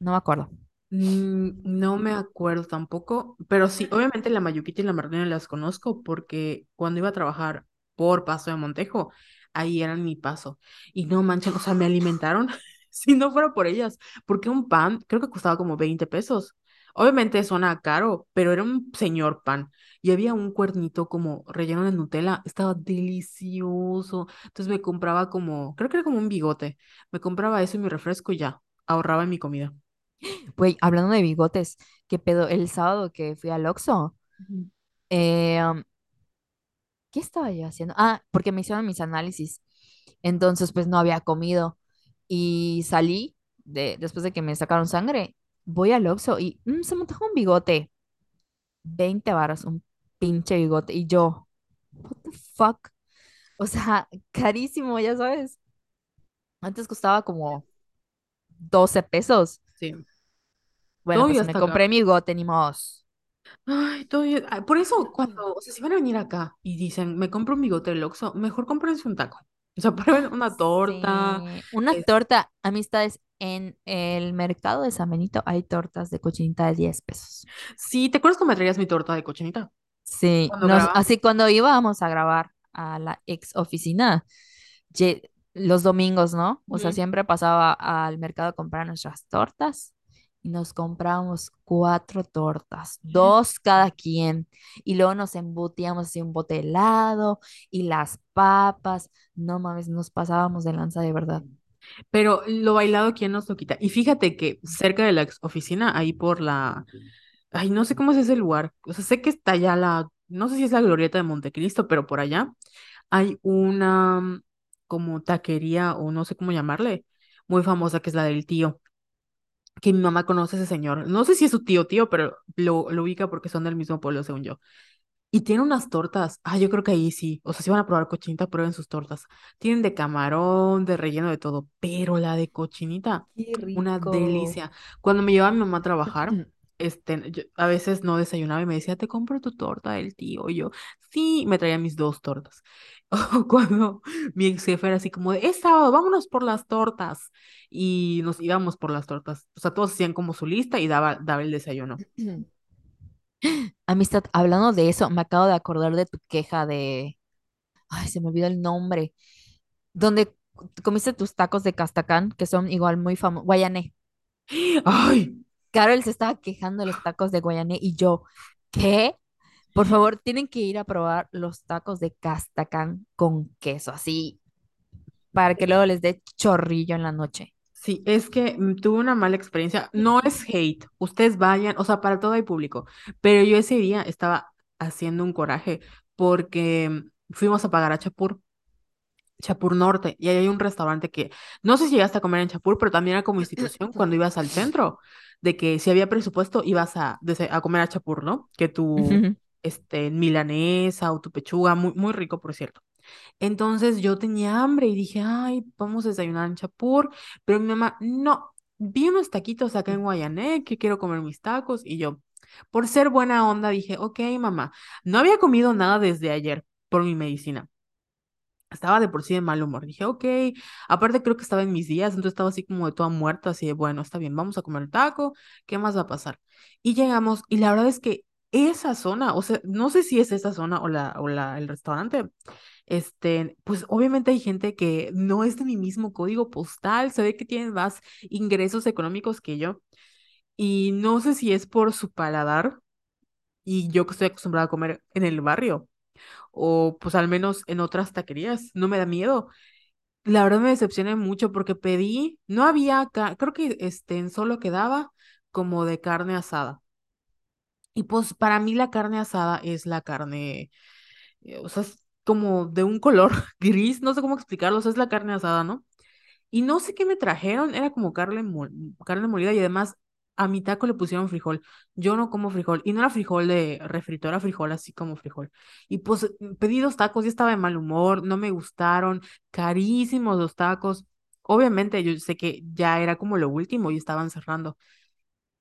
no me acuerdo. Mm, No me acuerdo tampoco, pero sí, obviamente la Mayuquita y la Marlena las conozco porque cuando iba a trabajar por Paso de Montejo, ahí eran mi paso. Y no manchen, o sea, me alimentaron si no fuera por ellas, porque un pan creo que costaba como 20 pesos. Obviamente suena caro, pero era un señor pan. Y había un cuernito como relleno de Nutella, estaba delicioso. Entonces me compraba como, creo que era como un bigote. Me compraba eso y mi refresco y ya, ahorraba en mi comida. Güey, hablando de bigotes, qué pedo, el sábado que fui al Oxxo, eh, ¿qué estaba yo haciendo? Ah, porque me hicieron mis análisis, entonces pues no había comido y salí de, después de que me sacaron sangre, voy al Oxxo y mm, se me antojó un bigote, 20 varas, un pinche bigote, y yo, what the fuck, o sea, carísimo, ya sabes, antes costaba como 12 pesos, Sí. Bueno, Todo pues me acá. compré mi bigote, ni mos. Ay, todo ya- ay, Por eso, cuando, o sea, si van a venir acá y dicen, me compro un bigote del Oxxo, mejor cómprense un taco. O sea, prueben una torta. Sí, una Es... torta, amistades, en el mercado de San Benito hay tortas de cochinita de 10 pesos. Sí, ¿te acuerdas que me traías mi torta de cochinita? Sí, Cuando nos, así cuando íbamos a grabar a la ex oficina, ye- los domingos, ¿no? O sea, siempre pasaba al mercado a comprar nuestras tortas y nos comprábamos cuatro tortas, dos cada quien, y luego nos embutíamos así un bote de helado y las papas. No mames, nos pasábamos de lanza de verdad. Pero lo bailado, ¿quién nos lo quita? Y fíjate que cerca de la ex oficina, ahí por la... Ay, no sé cómo es ese lugar. O sea, sé que está allá la... No sé si es la Glorieta de Montecristo, pero por allá hay una mm, como taquería o no sé cómo llamarle, muy famosa que es la del tío. Que mi mamá conoce a ese señor. No sé si es su tío tío, pero lo, lo ubica porque son del mismo pueblo, según yo. Y tiene unas tortas. Ah, yo creo que ahí sí. O sea, si van a probar cochinita, prueben sus tortas. Tienen de camarón, de relleno, de todo. Pero la de cochinita, Qué una delicia. Cuando me llevaba mi mamá a trabajar, este, yo a veces no desayunaba y me decía, te compro tu torta del tío. Y yo, sí, me traía mis dos tortas. O cuando mi ex jefe era así como de, es sábado, vámonos por las tortas. Y nos íbamos por las tortas. O sea, todos hacían como su lista y daba, daba el desayuno. Amistad, hablando de eso, me acabo de acordar de tu queja de, ay, se me olvidó el nombre, donde comiste tus tacos de Castacán, que son igual muy famosos, Guayané. ¡Ay! Carol se estaba quejando de los tacos de Guayané y yo, ¿qué? Por favor, tienen que ir a probar los tacos de Castacán con queso, así, para que luego les dé chorrillo en la noche. Sí, es que mm, tuve una mala experiencia. No es hate, ustedes vayan, o sea, para todo hay público, pero yo ese día estaba haciendo un coraje porque mm, fuimos a pagar a Chapur, Chapur Norte, y ahí hay un restaurante que, no sé si llegaste a comer en Chapur, pero también era como institución cuando ibas al centro, de que si había presupuesto ibas a, a comer a Chapur, ¿no? Que tu. Este, milanesa o tu pechuga, muy, muy rico, por cierto. Entonces yo tenía hambre y dije, ay, vamos a desayunar en Chapur, pero mi mamá, no, vi unos taquitos acá en Guayané, que quiero comer mis tacos, y yo, por ser buena onda, dije, ok, mamá, no había comido nada desde ayer por mi medicina. Estaba de por sí de mal humor. Dije, ok, aparte creo que estaba en mis días, entonces estaba así como de toda muerta, así de, bueno, está bien, vamos a comer taco, ¿qué más va a pasar? Y llegamos, y la verdad es que esa zona, o sea, no sé si es esa zona o la, o la, el restaurante, este, pues obviamente hay gente que no es de mi mismo código postal, se ve que tienen más ingresos económicos que yo, y no sé si es por su paladar, y yo que estoy acostumbrada a comer en el barrio, o pues al menos en otras taquerías, no me da miedo. La verdad me decepcioné mucho porque pedí, no había, creo que este, solo quedaba como de carne asada. Y pues para mí la carne asada es la carne, eh, o sea, como de un color gris, no sé cómo explicarlo, es la carne asada, ¿no? Y no sé qué me trajeron, era como carne, carne molida y además a mi taco le pusieron frijol. Yo no como frijol y no era frijol de refrito, era frijol así como frijol. Y pues pedí dos tacos y estaba de mal humor, no me gustaron, carísimos los tacos. Obviamente yo sé que ya era como lo último y estaban cerrando.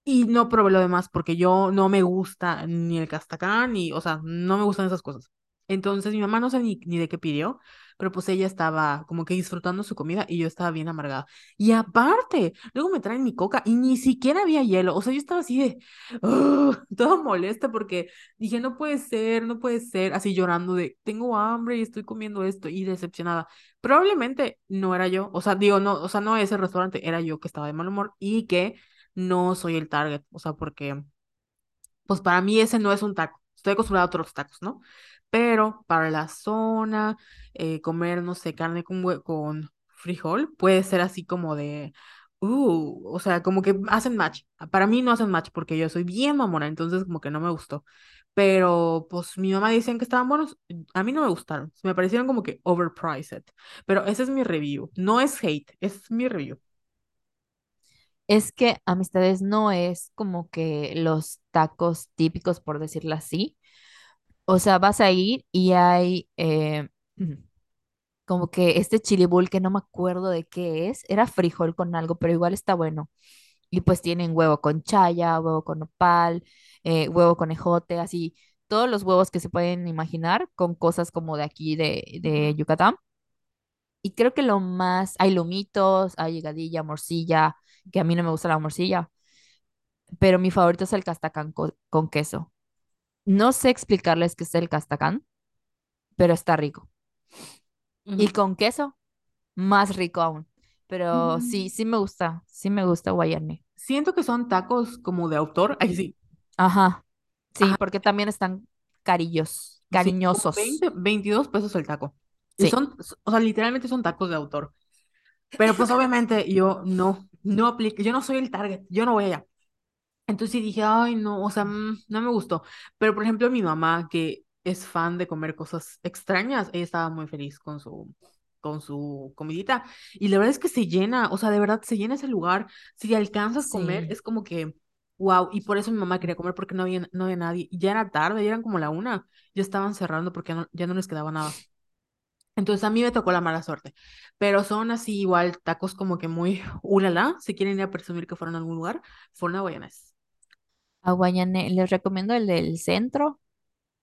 Y no probé lo demás porque yo no me gusta ni el castacán, ni, o sea, no me gustan esas cosas. Entonces mi mamá no sé ni, ni de qué pidió, pero pues ella estaba como que disfrutando su comida y yo estaba bien amargada. Y aparte, luego me traen mi coca y ni siquiera había hielo. O sea, yo estaba así de, "Ugh", toda molesta porque dije, no puede ser, no puede ser, así llorando de, tengo hambre y estoy comiendo esto y decepcionada. Probablemente no era yo, o sea, digo, no, o sea, no ese restaurante, era yo que estaba de mal humor y que no soy el target, o sea, porque pues para mí ese no es un taco, estoy acostumbrada a otros tacos, ¿no? Pero para la zona, eh, comer, no sé, carne con, con frijol, puede ser así como de, uh, o sea, como que hacen match. Para mí no hacen match porque yo soy bien mamona, entonces como que no me gustó. Pero pues mi mamá dicen que estaban buenos, a mí no me gustaron, me parecieron como que overpriced. Pero ese es mi review, no es hate, es mi review. Es que amistades no es como que los tacos típicos, por decirlo así. O sea, vas a ir y hay eh, como que este chili bowl que no me acuerdo de qué es. Era frijol con algo, pero igual está bueno. Y pues tienen huevo con chaya, huevo con nopal, eh, huevo con ejote, así. Todos los huevos que se pueden imaginar con cosas como de aquí de, de Yucatán. Y creo que lo más, hay lomitos, hay higadilla, morcilla, que a mí no me gusta la morcilla, pero mi favorito es el castacán co- con, queso. No sé explicarles qué es el castacán, pero está rico. Y con queso, más rico aún. Pero sí, Mm, sí me gusta, sí me gusta Guayarne. Siento que son tacos como de autor. Ay, sí. Ajá, sí, Ajá, porque también están carillos, sí, cariñosos. 20 22 pesos el taco. Y Sí. son, o sea, literalmente son tacos de autor. Pero pues obviamente yo no, no aplico, yo no soy el target, yo no voy allá. Entonces dije, ay, no, o sea, mm, no me gustó. Pero por ejemplo, mi mamá, que es fan de comer cosas extrañas, ella estaba muy feliz con su, con su comidita. Y la verdad es que se llena, o sea, de verdad se llena ese lugar. Si alcanzas a comer, es como que, wow. Y por eso mi mamá quería comer porque no había, no había nadie. Ya era tarde, ya eran como la una. Ya estaban cerrando porque no- ya no les quedaba nada. Entonces a mí me tocó la mala suerte. Pero son así igual tacos como que muy ulala. Si quieren ir a presumir que fueron a algún lugar, fueron a Guayanés. A Guayane, les recomiendo el del centro,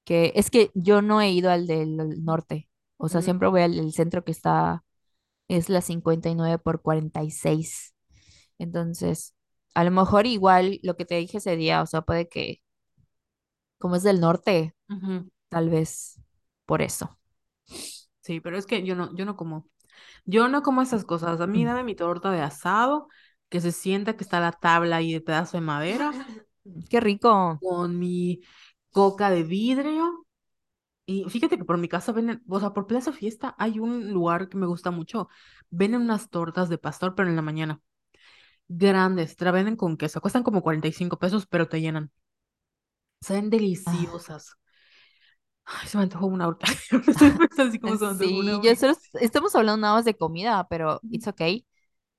que es que yo no he ido al del norte. O sea, siempre voy al del centro que está, es la 59 por 46. Entonces, a lo mejor igual lo que te dije ese día, o sea, puede que, como es del norte, tal vez por eso. Sí, pero es que yo no, yo no como, yo no como esas cosas. A mí dame mi torta de asado, que se sienta que está la tabla ahí de pedazo de madera, Qué rico. con mi coca de vidrio. Y fíjate que por mi casa venden, o sea, por Plaza Fiesta hay un lugar que me gusta mucho. Venden unas tortas de pastor, pero en la mañana. Grandes, te la venden con queso. Cuestan como 45 pesos, pero te llenan. Saben Ah, deliciosas. Ay, se me antojó una pensando así como se me antojó una sí, yo solo estamos hablando nada más de comida, pero it's okay.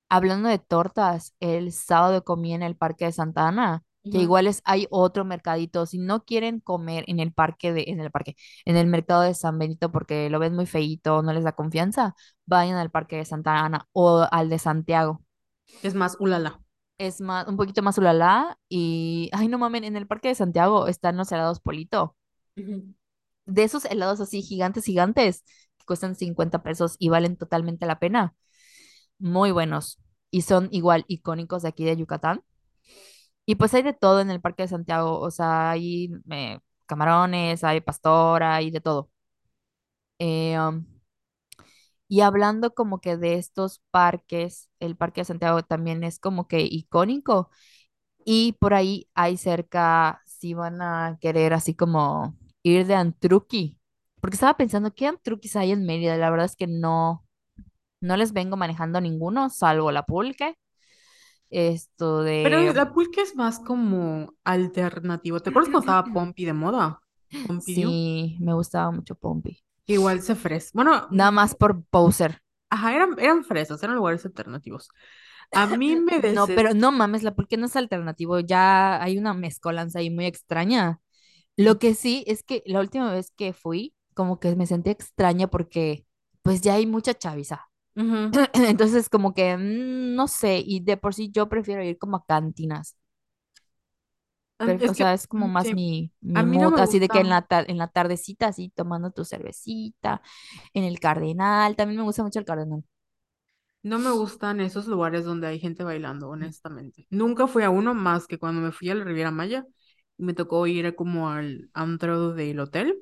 Hablando de tortas, el sábado comí en el Parque de Santa Ana, que ujú. igual es, hay otro mercadito. Si no quieren comer en el parque de, en el parque, en el mercado de San Benito porque lo ven muy feíto, no les da confianza, vayan al Parque de Santa Ana o al de Santiago. Es más, ulala. Es más, un poquito más ulala y, ay, no mamen, en el Parque de Santiago están los helados Polito. Ujú. De esos helados así gigantes, gigantes, que cuestan 50 pesos y valen totalmente la pena. Muy buenos. Y son igual icónicos de aquí de Yucatán. Y pues hay de todo en el Parque de Santiago, o sea, hay eh, camarones, hay pastora, hay de todo. Eh, um, y hablando como que de estos parques, el Parque de Santiago también es como que icónico. Y por ahí hay cerca, si van a querer así como ir de Antruqui, porque estaba pensando, ¿qué Antruquis hay en Mérida? La verdad es que no, no les vengo manejando ninguno, salvo la Pulque. Esto Pero de, la pulque es más como alternativo. ¿Te acuerdas cuando estaba Pompi de moda? Pompidio. sí, me gustaba mucho Pompi. igual se fres. Bueno, nada más por poser. ajá, eran, eran fresas, eran lugares alternativos. A mí me No, pero no mames, la, ¿por qué no es alternativo? Ya hay una mezcolanza ahí muy extraña. Lo que sí es que la última vez que fui, como que me sentí extraña porque pues ya hay mucha chaviza. Entonces como que mm, no sé, y de por sí yo prefiero ir como a cantinas. An- Pero, Es o que, sea, es como mm, más sí, mi, a mi no me así de que en la, en la tardecita, así tomando tu cervecita, en el Cardenal, también me gusta mucho el Cardenal. No me gustan esos lugares donde hay gente bailando, honestamente. Nunca fui a uno más que cuando me fui a la Riviera Maya me tocó ir como al antro del hotel.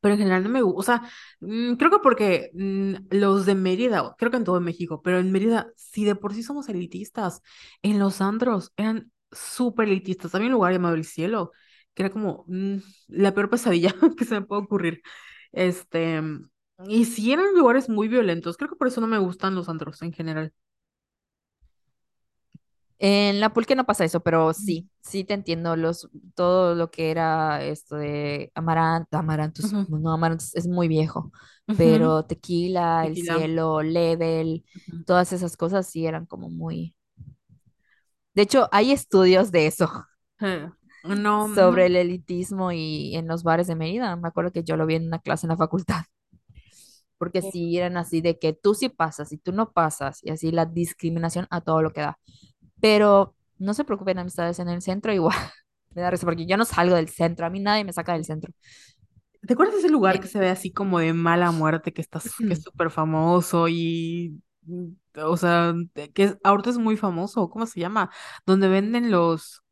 Pero en general no me gusta, mm, creo que porque mm, los de Mérida, creo que en todo México, pero en Mérida, si de por sí somos elitistas, en los antros eran súper elitistas. Había un lugar llamado El Cielo, que era como mm, la peor pesadilla que se me puede ocurrir. Este, y sí eran lugares muy violentos, creo que por eso no me gustan los antros en general. En la pulque no pasa eso, pero sí, sí te entiendo, los, todo lo que era esto de Amaranto, Amarantos, Ujú, no, Amarantos es muy viejo, ujú, pero Tequila, El Tequila. Cielo, Level, ujú. todas esas cosas sí eran como muy... De hecho, hay estudios de eso, Eh, No, sobre no. el elitismo y en los bares de Mérida. Me acuerdo que yo lo vi en una clase en la facultad, porque sí eran así de que tú sí pasas y tú no pasas, y así la discriminación a todo lo que da. Pero no se preocupen, amistades en el centro, igual me da risa porque yo no salgo del centro, a mí nadie me saca del centro. ¿Te acuerdas de ese lugar Eh, que se ve así como de mala muerte, que está, que es súper famoso y, o sea, que es- ahorita es muy famoso, ¿cómo se llama? Donde venden los,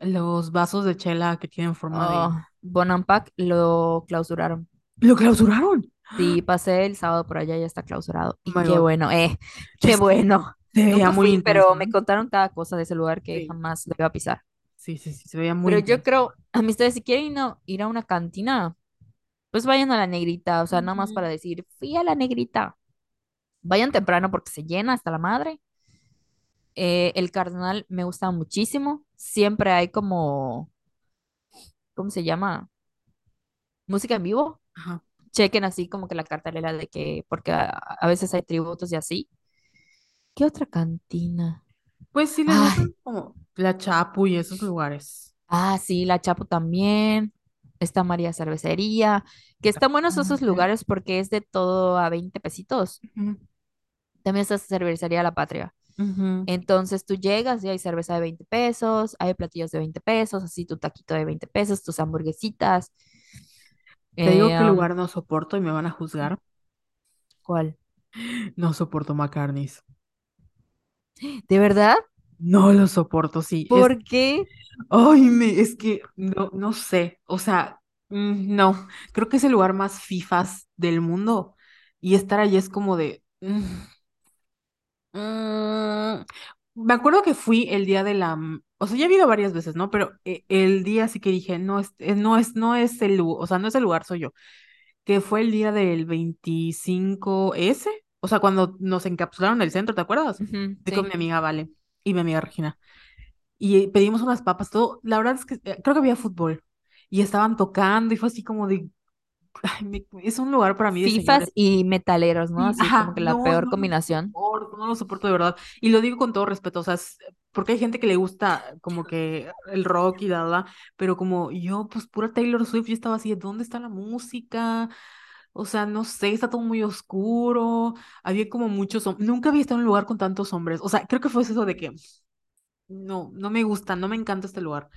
los vasos de chela que tienen forma de... oh, Bonampak lo clausuraron. ¡Lo clausuraron! Sí, pasé el sábado por allá, ya está clausurado. Oh Y my qué God. bueno, eh, qué Es bueno. Se veía muy fui, pero me contaron cada cosa de ese lugar que Sí, jamás lo iba a pisar. sí, sí, sí, se veía muy Pero yo creo, amistades, si quieren ir a, ir a una cantina, pues vayan a la negrita, o sea, nada más para decir, fui a la negrita. Vayan temprano porque se llena hasta la madre. Eh, el Cardenal me gusta muchísimo. Siempre hay como, ¿cómo se llama? Música en vivo. Ajá. Chequen así como que la cartelera de que, porque a, a veces hay tributos y así. ¿Qué otra cantina? Pues gustan Ay, como la Chapu y esos lugares. ah, sí, la Chapo también. Está María Cervecería, que están buenos esos Bastante. lugares porque es de todo a 20 pesitos. También está Cervecería La Patria. Entonces tú llegas y hay cerveza de 20 pesos, hay platillos de 20 pesos, así tu taquito de 20 pesos, tus hamburguesitas. Te digo Eh, qué am, lugar no soporto y me van a juzgar. ¿cuál? No soporto McCartney's. ¿De verdad? No lo soporto, sí. Es, ¿Por qué? ay, me, es que no, no sé. O sea, mm, no. Creo que es el lugar más fifas del mundo. Y estar allí es como de. mm, mm. Me acuerdo que fui el día de la. O sea, ya he ido varias veces, ¿no? Pero eh, el día sí que dije, no, es, eh, no es, no es el lugar, o sea, no es el lugar, soy yo. Que fue el día del veinticinco s O sea, cuando nos encapsularon en el centro, ¿te acuerdas? Ujú, Fui con mi sí. amiga Vale y mi amiga Regina. y eh, pedimos unas papas, todo. La verdad es que eh, creo que había fútbol y estaban tocando y fue así como de, ay, me- es un lugar para mí de Fifas señores. y metaleros, ¿no? Así como ajá, que la no, peor no lo combinación. soporto, no lo soporto de verdad. Y lo digo con todo respeto, o sea, es- porque hay gente que le gusta como que el rock y la, la, pero como yo, pues pura Taylor Swift, yo estaba así, de, ¿dónde está la música? O sea, no sé, está todo muy oscuro, había como muchos, hom- nunca había estado en un lugar con tantos hombres, o sea, creo que fue eso de que no, no me gusta, no me encanta este lugar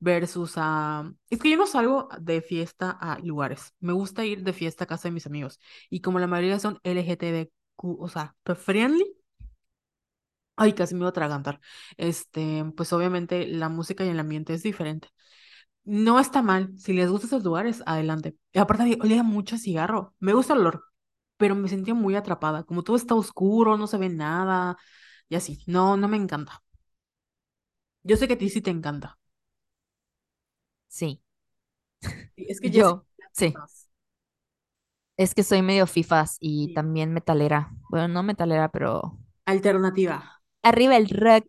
versus a... Es que yo no salgo de fiesta a lugares. Me gusta ir de fiesta a casa de mis amigos. Y como la mayoría son LGTBQ, o sea, friendly, ay, casi me iba a atragantar. Este, pues obviamente la música y el ambiente es diferente. No está mal. Si les gustan esos lugares, adelante. Y aparte, olía mucho a cigarro. Me gusta el olor, pero me sentía muy atrapada. Como todo está oscuro, no se ve nada y así. No, no me encanta. Yo sé que a ti sí te encanta. Sí. Es que Yo, sí. Es que soy medio fifas y Sí. también metalera. Bueno, no metalera, pero Alternativa. arriba el rock.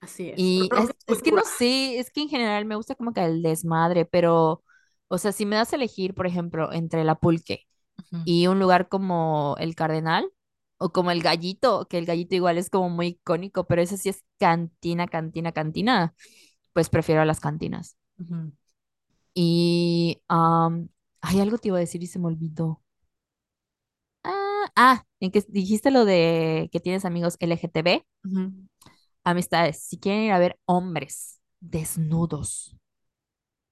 Así es. Y es, que no sé, es que en general me gusta como que el desmadre, pero O sea, si me das a elegir, por ejemplo, entre la pulque y un lugar como el Cardenal o como el Gallito, que el Gallito igual es como muy icónico, pero eso sí es cantina, cantina, cantina, pues prefiero las cantinas. Y am, hay algo te iba a decir y se me olvidó. Ah, ah, en que dijiste lo de que tienes amigos LGTB. Amistades, si quieren ir a ver hombres desnudos,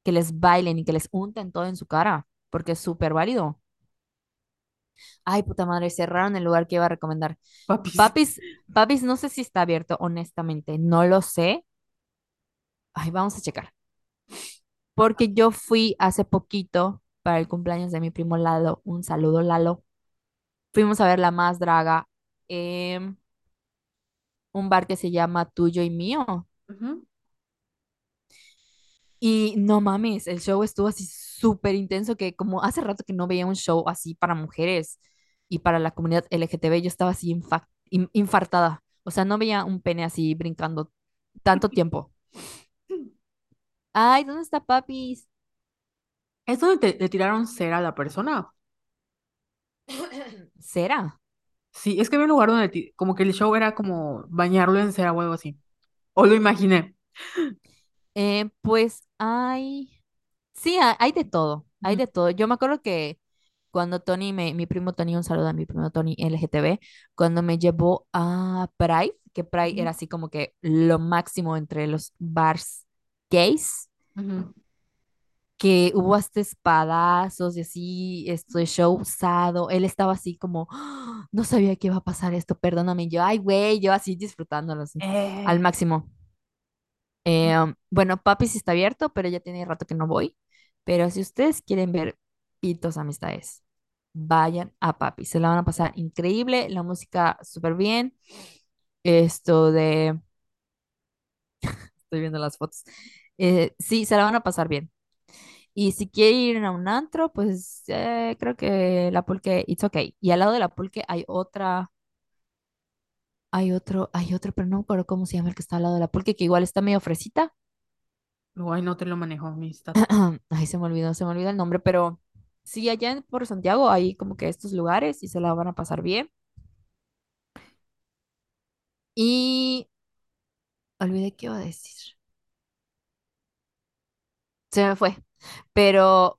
que les bailen y que les unten todo en su cara, porque es súper válido. Ay, puta madre, cerraron el lugar que iba a recomendar. Papis. Papis, Papis, no sé si está abierto, honestamente, no lo sé. Ay, vamos a checar. Porque yo fui hace poquito para el cumpleaños de mi primo Lalo. Un saludo, Lalo. Fuimos a ver La Más Draga, em, un bar que se llama Tuyo y Mío. Y no mames, el show estuvo así súper intenso que como hace rato que no veía un show así para mujeres y para la comunidad LGTB, yo estaba así infa- in- infartada. O sea, no veía un pene así brincando tanto tiempo. Ay, ¿dónde está Papis? ¿Es donde te, le tiraron cera a la persona? ¿Será? Sí, es que había un lugar donde como que el show era como bañarlo en cera o algo así. O lo imaginé. Eh, pues hay, sí, ha- hay de todo, hay de todo. Yo me acuerdo que cuando Tony, me, mi primo Tony, un saludo a mi primo Tony LGTB, cuando me llevó a Pride, que Pride era así como que lo máximo entre los bars gays, ujú. Que hubo hasta espadazos y así, esto de show usado, él estaba así como, "Ah, no sabía que iba a pasar esto, perdóname, y yo, ay, güey, yo así disfrutándolo así, al Eh, máximo. Eh, bueno, Papi sí está abierto, pero ya tiene rato que no voy. Pero si ustedes quieren ver pitos amistades, vayan a Papi. Se la van a pasar increíble, la música súper bien. Esto de... Estoy viendo las fotos. Eh, sí, se la van a pasar bien. Y si quieren ir a un antro, pues eh, creo que la pulque, it's okay. Y al lado de la pulque hay otra, hay otro, hay otro, pero no me acuerdo cómo se llama el que está al lado de la pulque, que igual está medio fresita. Guay, no te lo manejo, amistad. Ay, se me olvidó, se me olvidó el nombre, pero sí, allá en- por Santiago hay como que estos lugares y se la van a pasar bien. Y olvidé qué iba a decir. Se me fue. Pero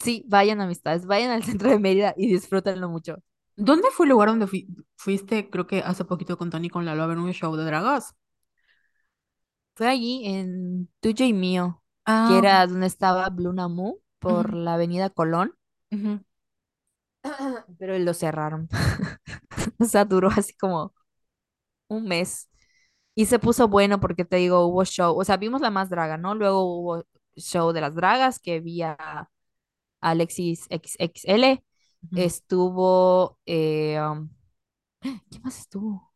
sí, vayan amistades, vayan al centro de Mérida y disfrútenlo mucho. ¿Dónde fue el lugar donde fui- fuiste, creo que hace poquito con Tony con Lalo a ver un show de dragas? Fue allí en Tuyo y Mío, que Ah, era donde estaba Blue Namu por la avenida Colón, pero lo cerraron. O sea, duró así como un mes. Y se puso bueno porque te digo, hubo show, o sea, vimos la más draga, ¿no? Luego hubo show de las dragas que vi a Alexis XXL, Ujú, estuvo, eh, um, ¿quién más estuvo?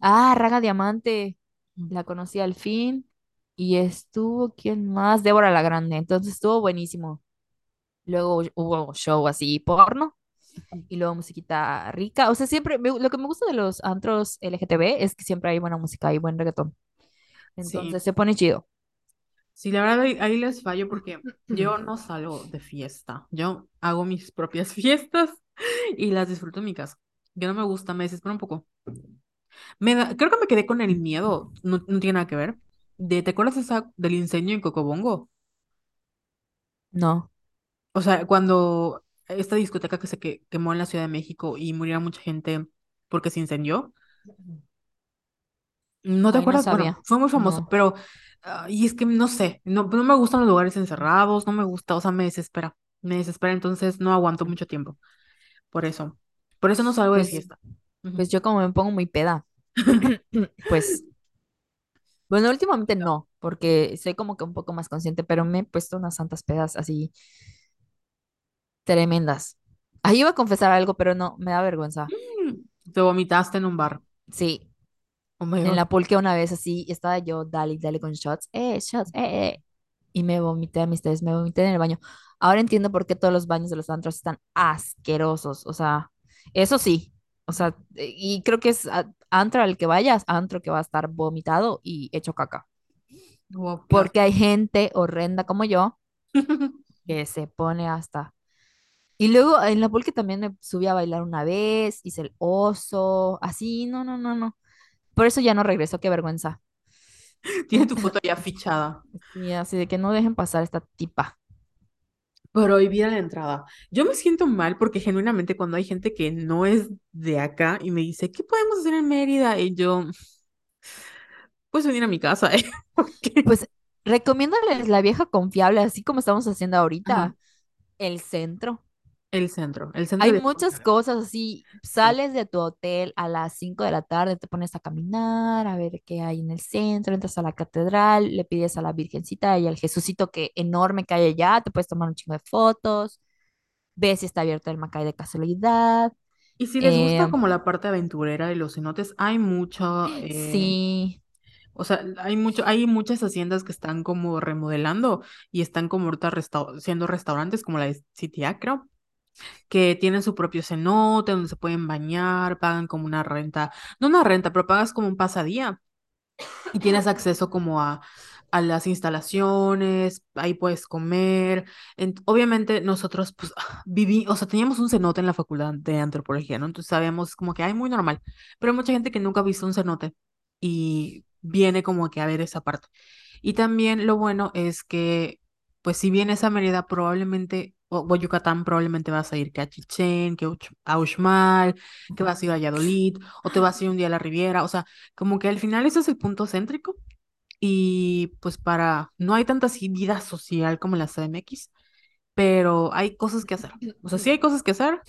Ah, Raga Diamante, la conocí al fin. Y estuvo, ¿quién más? Débora la Grande, entonces estuvo buenísimo. Luego hubo show así porno y luego musiquita rica. O sea, siempre, me- lo que me gusta de los antros LGTB es que siempre hay buena música y buen reggaetón. Sí, Entonces se pone chido. sí, la verdad ahí, ahí les fallo porque yo no salgo de fiesta. Yo hago mis propias fiestas y las disfruto en mi casa. Yo no me gusta, me desespero un poco. Me da- creo que me quedé con el miedo, no, no tiene nada que ver. De, ¿te acuerdas esa del incendio en Cocobongo? No. O sea, cuando esta discoteca que se que- quemó en la Ciudad de México y murió mucha gente porque se incendió. ¿No te Ay, no acuerdas? Bueno, sabía. fue muy famoso, No. pero ah, y es que no sé, no, no me gustan los lugares encerrados, no me gusta, o sea, me desespera, me desespera, entonces no aguanto mucho tiempo. Por eso, por eso no salgo de Pues, fiesta. Pues yo como me pongo muy peda, pues, bueno, últimamente no, porque soy como que un poco más consciente, pero me he puesto unas santas pedas así tremendas. Ahí iba a confesar algo, pero no, me da vergüenza. Mm, Te vomitaste en un bar. Sí, Oh en la pulque una vez así, estaba yo, dale, dale con shots, eh, shots, eh, eh, y me vomité a mis tres, me vomité en el baño. Ahora entiendo por qué todos los baños de los antros están asquerosos, o sea, eso sí, o sea, y creo que es antro al que vayas, antro que va a estar vomitado y hecho caca. Porque hay gente horrenda como yo que se pone hasta... Y luego en la pulque también me subí a bailar una vez, hice el oso, así, no, no, no, no. Por eso ya no regreso, qué vergüenza. Tiene tu foto ya fichada. Sí, así de que no dejen pasar esta tipa. Prohibida la entrada. Yo me siento mal porque genuinamente cuando hay gente que no es de acá y me dice, ¿qué podemos hacer en Mérida? Y yo, pues venir a mi casa, ¿eh? Pues recomiéndales la vieja confiable, así como estamos haciendo Ajá. ahorita, el centro. El centro, el centro Hay de... muchas cosas así, Sí. sales de tu hotel a las 5 de la tarde, te pones a caminar, a ver qué hay en el centro, entras a la catedral, le pides a la Virgencita y al Jesucito que enorme que hay allá, te puedes tomar un chingo de fotos, ves si está abierto el Macay de casualidad. Y si les eh, gusta como la parte aventurera de los cenotes, hay mucho, eh, sí, o sea, hay mucho, hay muchas haciendas que están como remodelando y están como ahorita restau- siendo restaurantes como la de Sitiá, creo. Que tienen su propio cenote donde se pueden bañar, pagan como una renta, no una renta, pero pagas como un pasadía y tienes acceso como a, a las instalaciones, ahí puedes comer. En- obviamente nosotros pues viví, o sea, teníamos un cenote en la facultad de antropología, ¿no? Entonces sabíamos como que hay muy normal, pero hay mucha gente que nunca ha visto un cenote y viene como que a ver esa parte. Y también lo bueno es que, pues si vienes a Mérida, probablemente, o, o Yucatán, probablemente vas a ir que a Chichén, que a Uxmal, que vas a ir a Valladolid, o te vas a ir un día a la Riviera, o sea, como que al final ese es el punto céntrico y pues para, no hay tanta así vida social como la CDMX, pero hay cosas que hacer. O sea, sí hay cosas que hacer.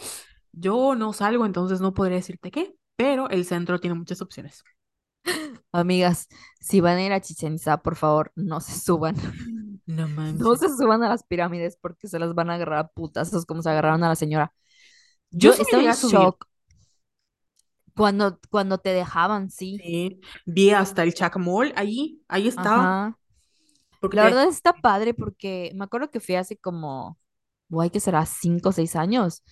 Yo no salgo, entonces no podría decirte qué, pero el centro tiene muchas opciones. amigas, si van a ir a Chichén Itzá, por favor, no se suban. No No manches. se suban a las pirámides porque se las van a agarrar a putazos como se agarraron a la señora. Yo Yo sí me estaba en shock cuando, cuando te dejaban, sí. Sí, vi hasta el Chacmol, ahí, ahí estaba, Ajá. porque La te... verdad está padre porque me acuerdo que fui hace como, guay, que será cinco o seis años.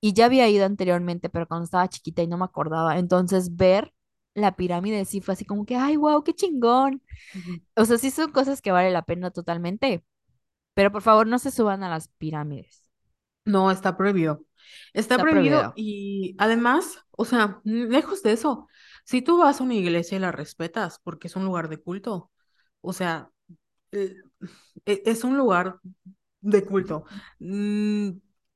Y ya había ido anteriormente, pero cuando estaba chiquita y no me acordaba. Entonces ver la pirámide sí fue así como que, ay, wow, qué chingón. O sea, sí son cosas que vale la pena totalmente. Pero por favor, no se suban a las pirámides. No, está prohibido. Está Está prohibido prohibido. y además, o sea, lejos de eso, si tú vas a una iglesia y la respetas porque es un lugar de culto, o sea, eh, e- es un lugar de culto. Mm,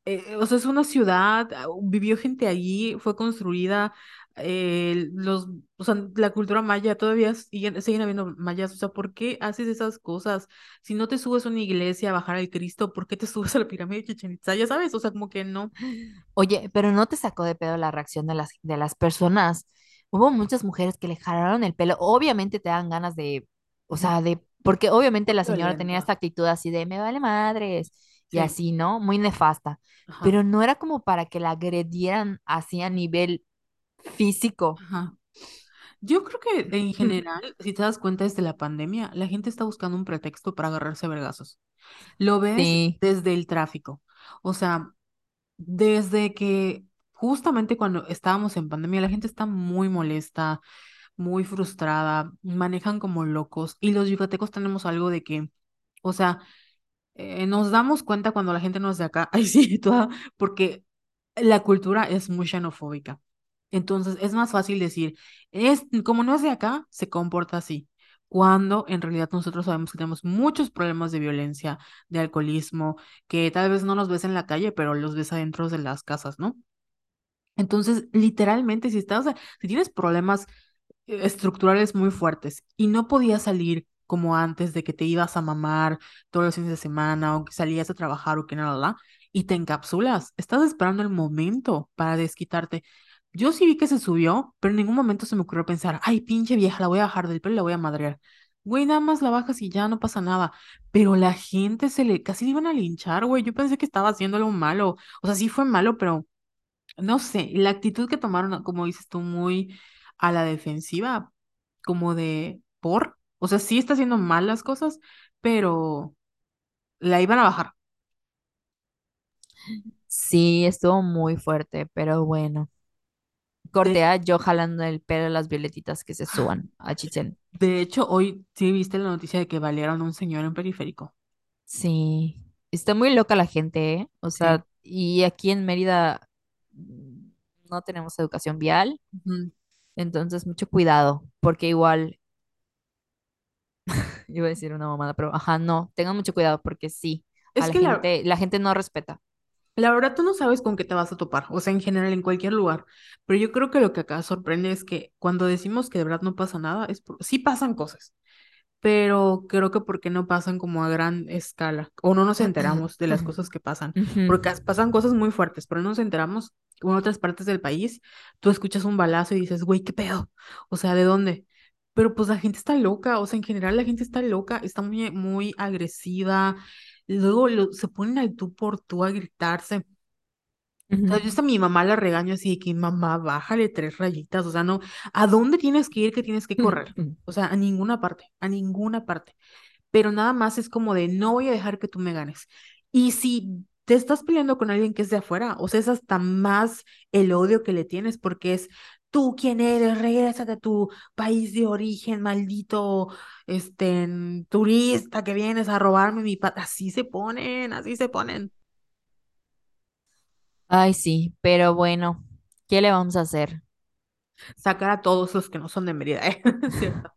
eh, o sea, es una ciudad, ah, vivió gente allí, fue construida, eh, los, o sea, la cultura maya todavía siguen, siguen habiendo mayas, o sea, ¿por qué haces esas cosas? Si no te subes a una iglesia a bajar al Cristo, ¿por qué te subes a la pirámide de Chichén Itzá? Ya sabes, o sea, como que no. Oye, pero no te sacó de pedo la reacción de las, de las personas. Hubo muchas mujeres que le jalaron el pelo. Obviamente te dan ganas de, o sea, de, porque obviamente la señora tenía esta actitud así de me vale madres y Sí, así, ¿no? Muy nefasta. ajá, Pero no era como para que la agredieran así a nivel físico. ajá. Yo creo que en general, si te das cuenta desde la pandemia, la gente está buscando un pretexto para agarrarse a vergazos. Lo ves Sí. desde el tráfico. O sea, desde que justamente cuando estábamos en pandemia, la gente está muy molesta, muy frustrada, manejan como locos. Y los yucatecos tenemos algo de que, o sea, eh, nos damos cuenta cuando la gente no es de acá, ay sí, toda, porque la cultura es muy xenofóbica. Entonces es más fácil decir, es, como no es de acá, se comporta así. Cuando en realidad nosotros sabemos que tenemos muchos problemas de violencia, de alcoholismo, que tal vez no los ves en la calle, pero los ves adentro de las casas, ¿no? Entonces, literalmente, si estás, si tienes problemas eh, estructurales muy fuertes y no podías salir como antes de que te ibas a mamar todos los fines de semana o que salías a trabajar o que nada, nada, y te encapsulas. Estás esperando el momento para desquitarte. Yo sí vi que se subió, pero en ningún momento se me ocurrió pensar, ay, pinche vieja, la voy a bajar del pelo y la voy a madrear. Güey, nada más la bajas y ya no pasa nada. Pero la gente se le casi le iban a linchar, güey. Yo pensé que estaba haciendo algo malo. O sea, sí fue malo, pero no sé, la actitud que tomaron, como dices tú, muy a la defensiva, como de por, o sea, sí está haciendo mal las cosas, pero la iban a bajar. Sí, estuvo muy fuerte, pero bueno. Cortea yo jalando el pelo a las violetitas que se suban a Chichén. De hecho, hoy sí viste la noticia de que balearon a un señor en periférico. Sí, está muy loca la gente, ¿eh? O Sí. sea, y aquí en Mérida mm, no tenemos educación vial, entonces mucho cuidado, porque igual, iba a decir una mamada, pero ajá, no, tengan mucho cuidado porque sí, a Es la que la, gente, la gente no respeta. La verdad tú no sabes con qué te vas a topar, o sea, en general en cualquier lugar. Pero yo creo que lo que acá sorprende es que cuando decimos que de verdad no pasa nada, es por... sí pasan cosas. pero creo que porque no pasan como a gran escala, o no nos enteramos de las cosas que pasan, porque as- pasan cosas muy fuertes, pero no nos enteramos en otras partes del país, tú escuchas un balazo y dices, güey, ¿qué pedo? O sea, ¿de dónde? Pero pues la gente está loca, o sea, en general la gente está loca, está muy, muy agresiva, luego lo- se ponen al tú por tú a gritarse. O sea, yo hasta mi mamá la regaño así de que mamá, bájale tres rayitas, o sea, no, ¿a dónde tienes que ir que tienes que correr? O sea, a ninguna parte, a ninguna parte. Pero nada más es como de no voy a dejar que tú me ganes. Y si te estás peleando con alguien que es de afuera, o sea, es hasta más el odio que le tienes porque es tú quién eres, regrésate a tu país de origen, maldito, este, turista que vienes a robarme mi paz. Así se ponen, así se ponen. Ay, sí, pero bueno, ¿qué le vamos a hacer? Sacar a todos los que no son de Mérida, ¿eh? ¿Cierto?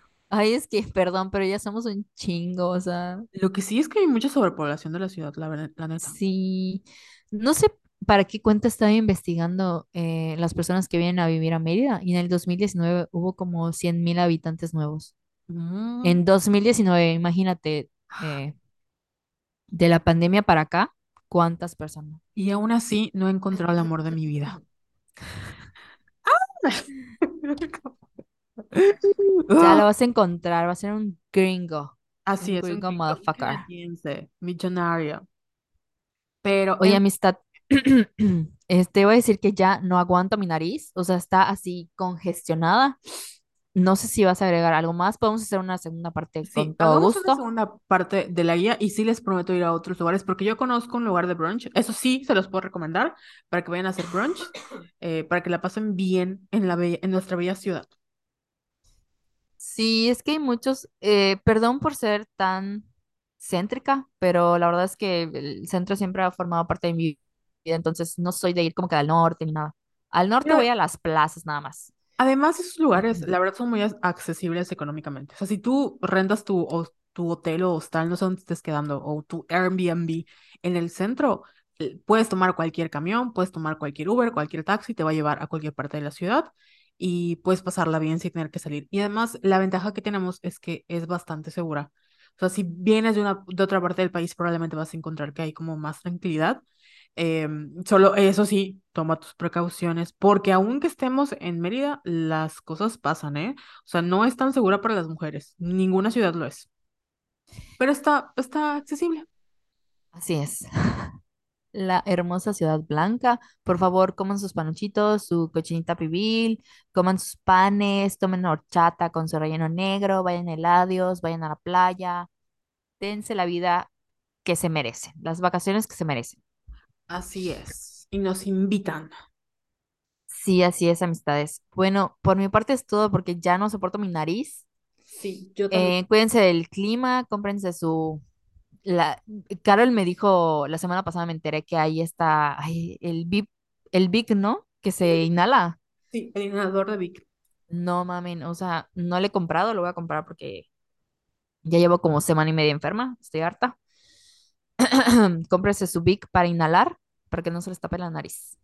Ay, es que, perdón, pero ya somos un chingo, o sea, Lo que sí es que hay mucha sobrepoblación de la ciudad, la, verdad- la neta. sí, no sé para qué cuenta estaba investigando eh, las personas que vienen a vivir a Mérida y en el 2019 hubo como 100 mil habitantes nuevos. Mm. En 2019, imagínate, eh, de la pandemia para acá, ¿cuántas personas? Y aún así no he encontrado el amor de mi vida. Ya Ah, lo vas a encontrar, va a ser un gringo, Así un es, un gringo gringo motherfucker. millonario. Pero Oye, en- amistad, este voy a decir que ya no aguanto mi nariz, o sea, está así congestionada. No sé si vas a agregar algo más. Podemos hacer una segunda parte con sí, todo hagamos una gusto. segunda parte de la guía y sí les prometo ir a otros lugares porque yo conozco un lugar de brunch. Eso sí, se los puedo recomendar para que vayan a hacer brunch, eh, para que la pasen bien en la bella- en nuestra bella ciudad. Sí, es que hay muchos, eh, perdón por ser tan céntrica, pero la verdad es que el centro siempre ha formado parte de mi vida, entonces no soy de ir como que al norte ni nada. Al norte voy a las plazas nada más. Además, esos lugares, la verdad, son muy accesibles económicamente. O sea, si tú rentas tu, o- tu hotel o hostal, no sé dónde estés quedando, o tu Airbnb en el centro, eh, puedes tomar cualquier camión, puedes tomar cualquier Uber, cualquier taxi, te va a llevar a cualquier parte de la ciudad y puedes pasarla bien sin tener que salir. Y además, la ventaja que tenemos es que es bastante segura. O sea, si vienes de una, de otra parte del país, probablemente vas a encontrar que hay como más tranquilidad Em, solo eso sí, toma tus precauciones, porque aunque estemos en Mérida, las cosas pasan, ¿eh? O sea, no es tan segura para las mujeres, ninguna ciudad lo es, pero está, está accesible. Así es. La hermosa ciudad blanca. Por favor, coman sus panuchitos, su cochinita pibil, coman sus panes, tomen horchata con su relleno negro, vayan a vayan a la playa, dense la vida que se merecen, las vacaciones que se merecen. Así es, y nos invitan. Sí, así es, amistades. Bueno, por mi parte es todo porque ya no soporto mi nariz. Sí, yo también. Eh, cuídense del clima, cómprense su... La... Carol me dijo, la semana pasada me enteré que ahí está ay, el Big, el Big, ¿no? Que se inhala. Sí, el inhalador de Vic. No mamen, o sea, no le he comprado, lo voy a comprar porque ya llevo como semana y media enferma, estoy harta. Cómprese su Big para inhalar, para que no se les tape la nariz.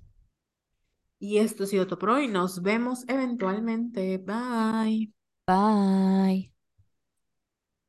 Y esto ha sido todo por hoy, nos vemos eventualmente, bye. Bye.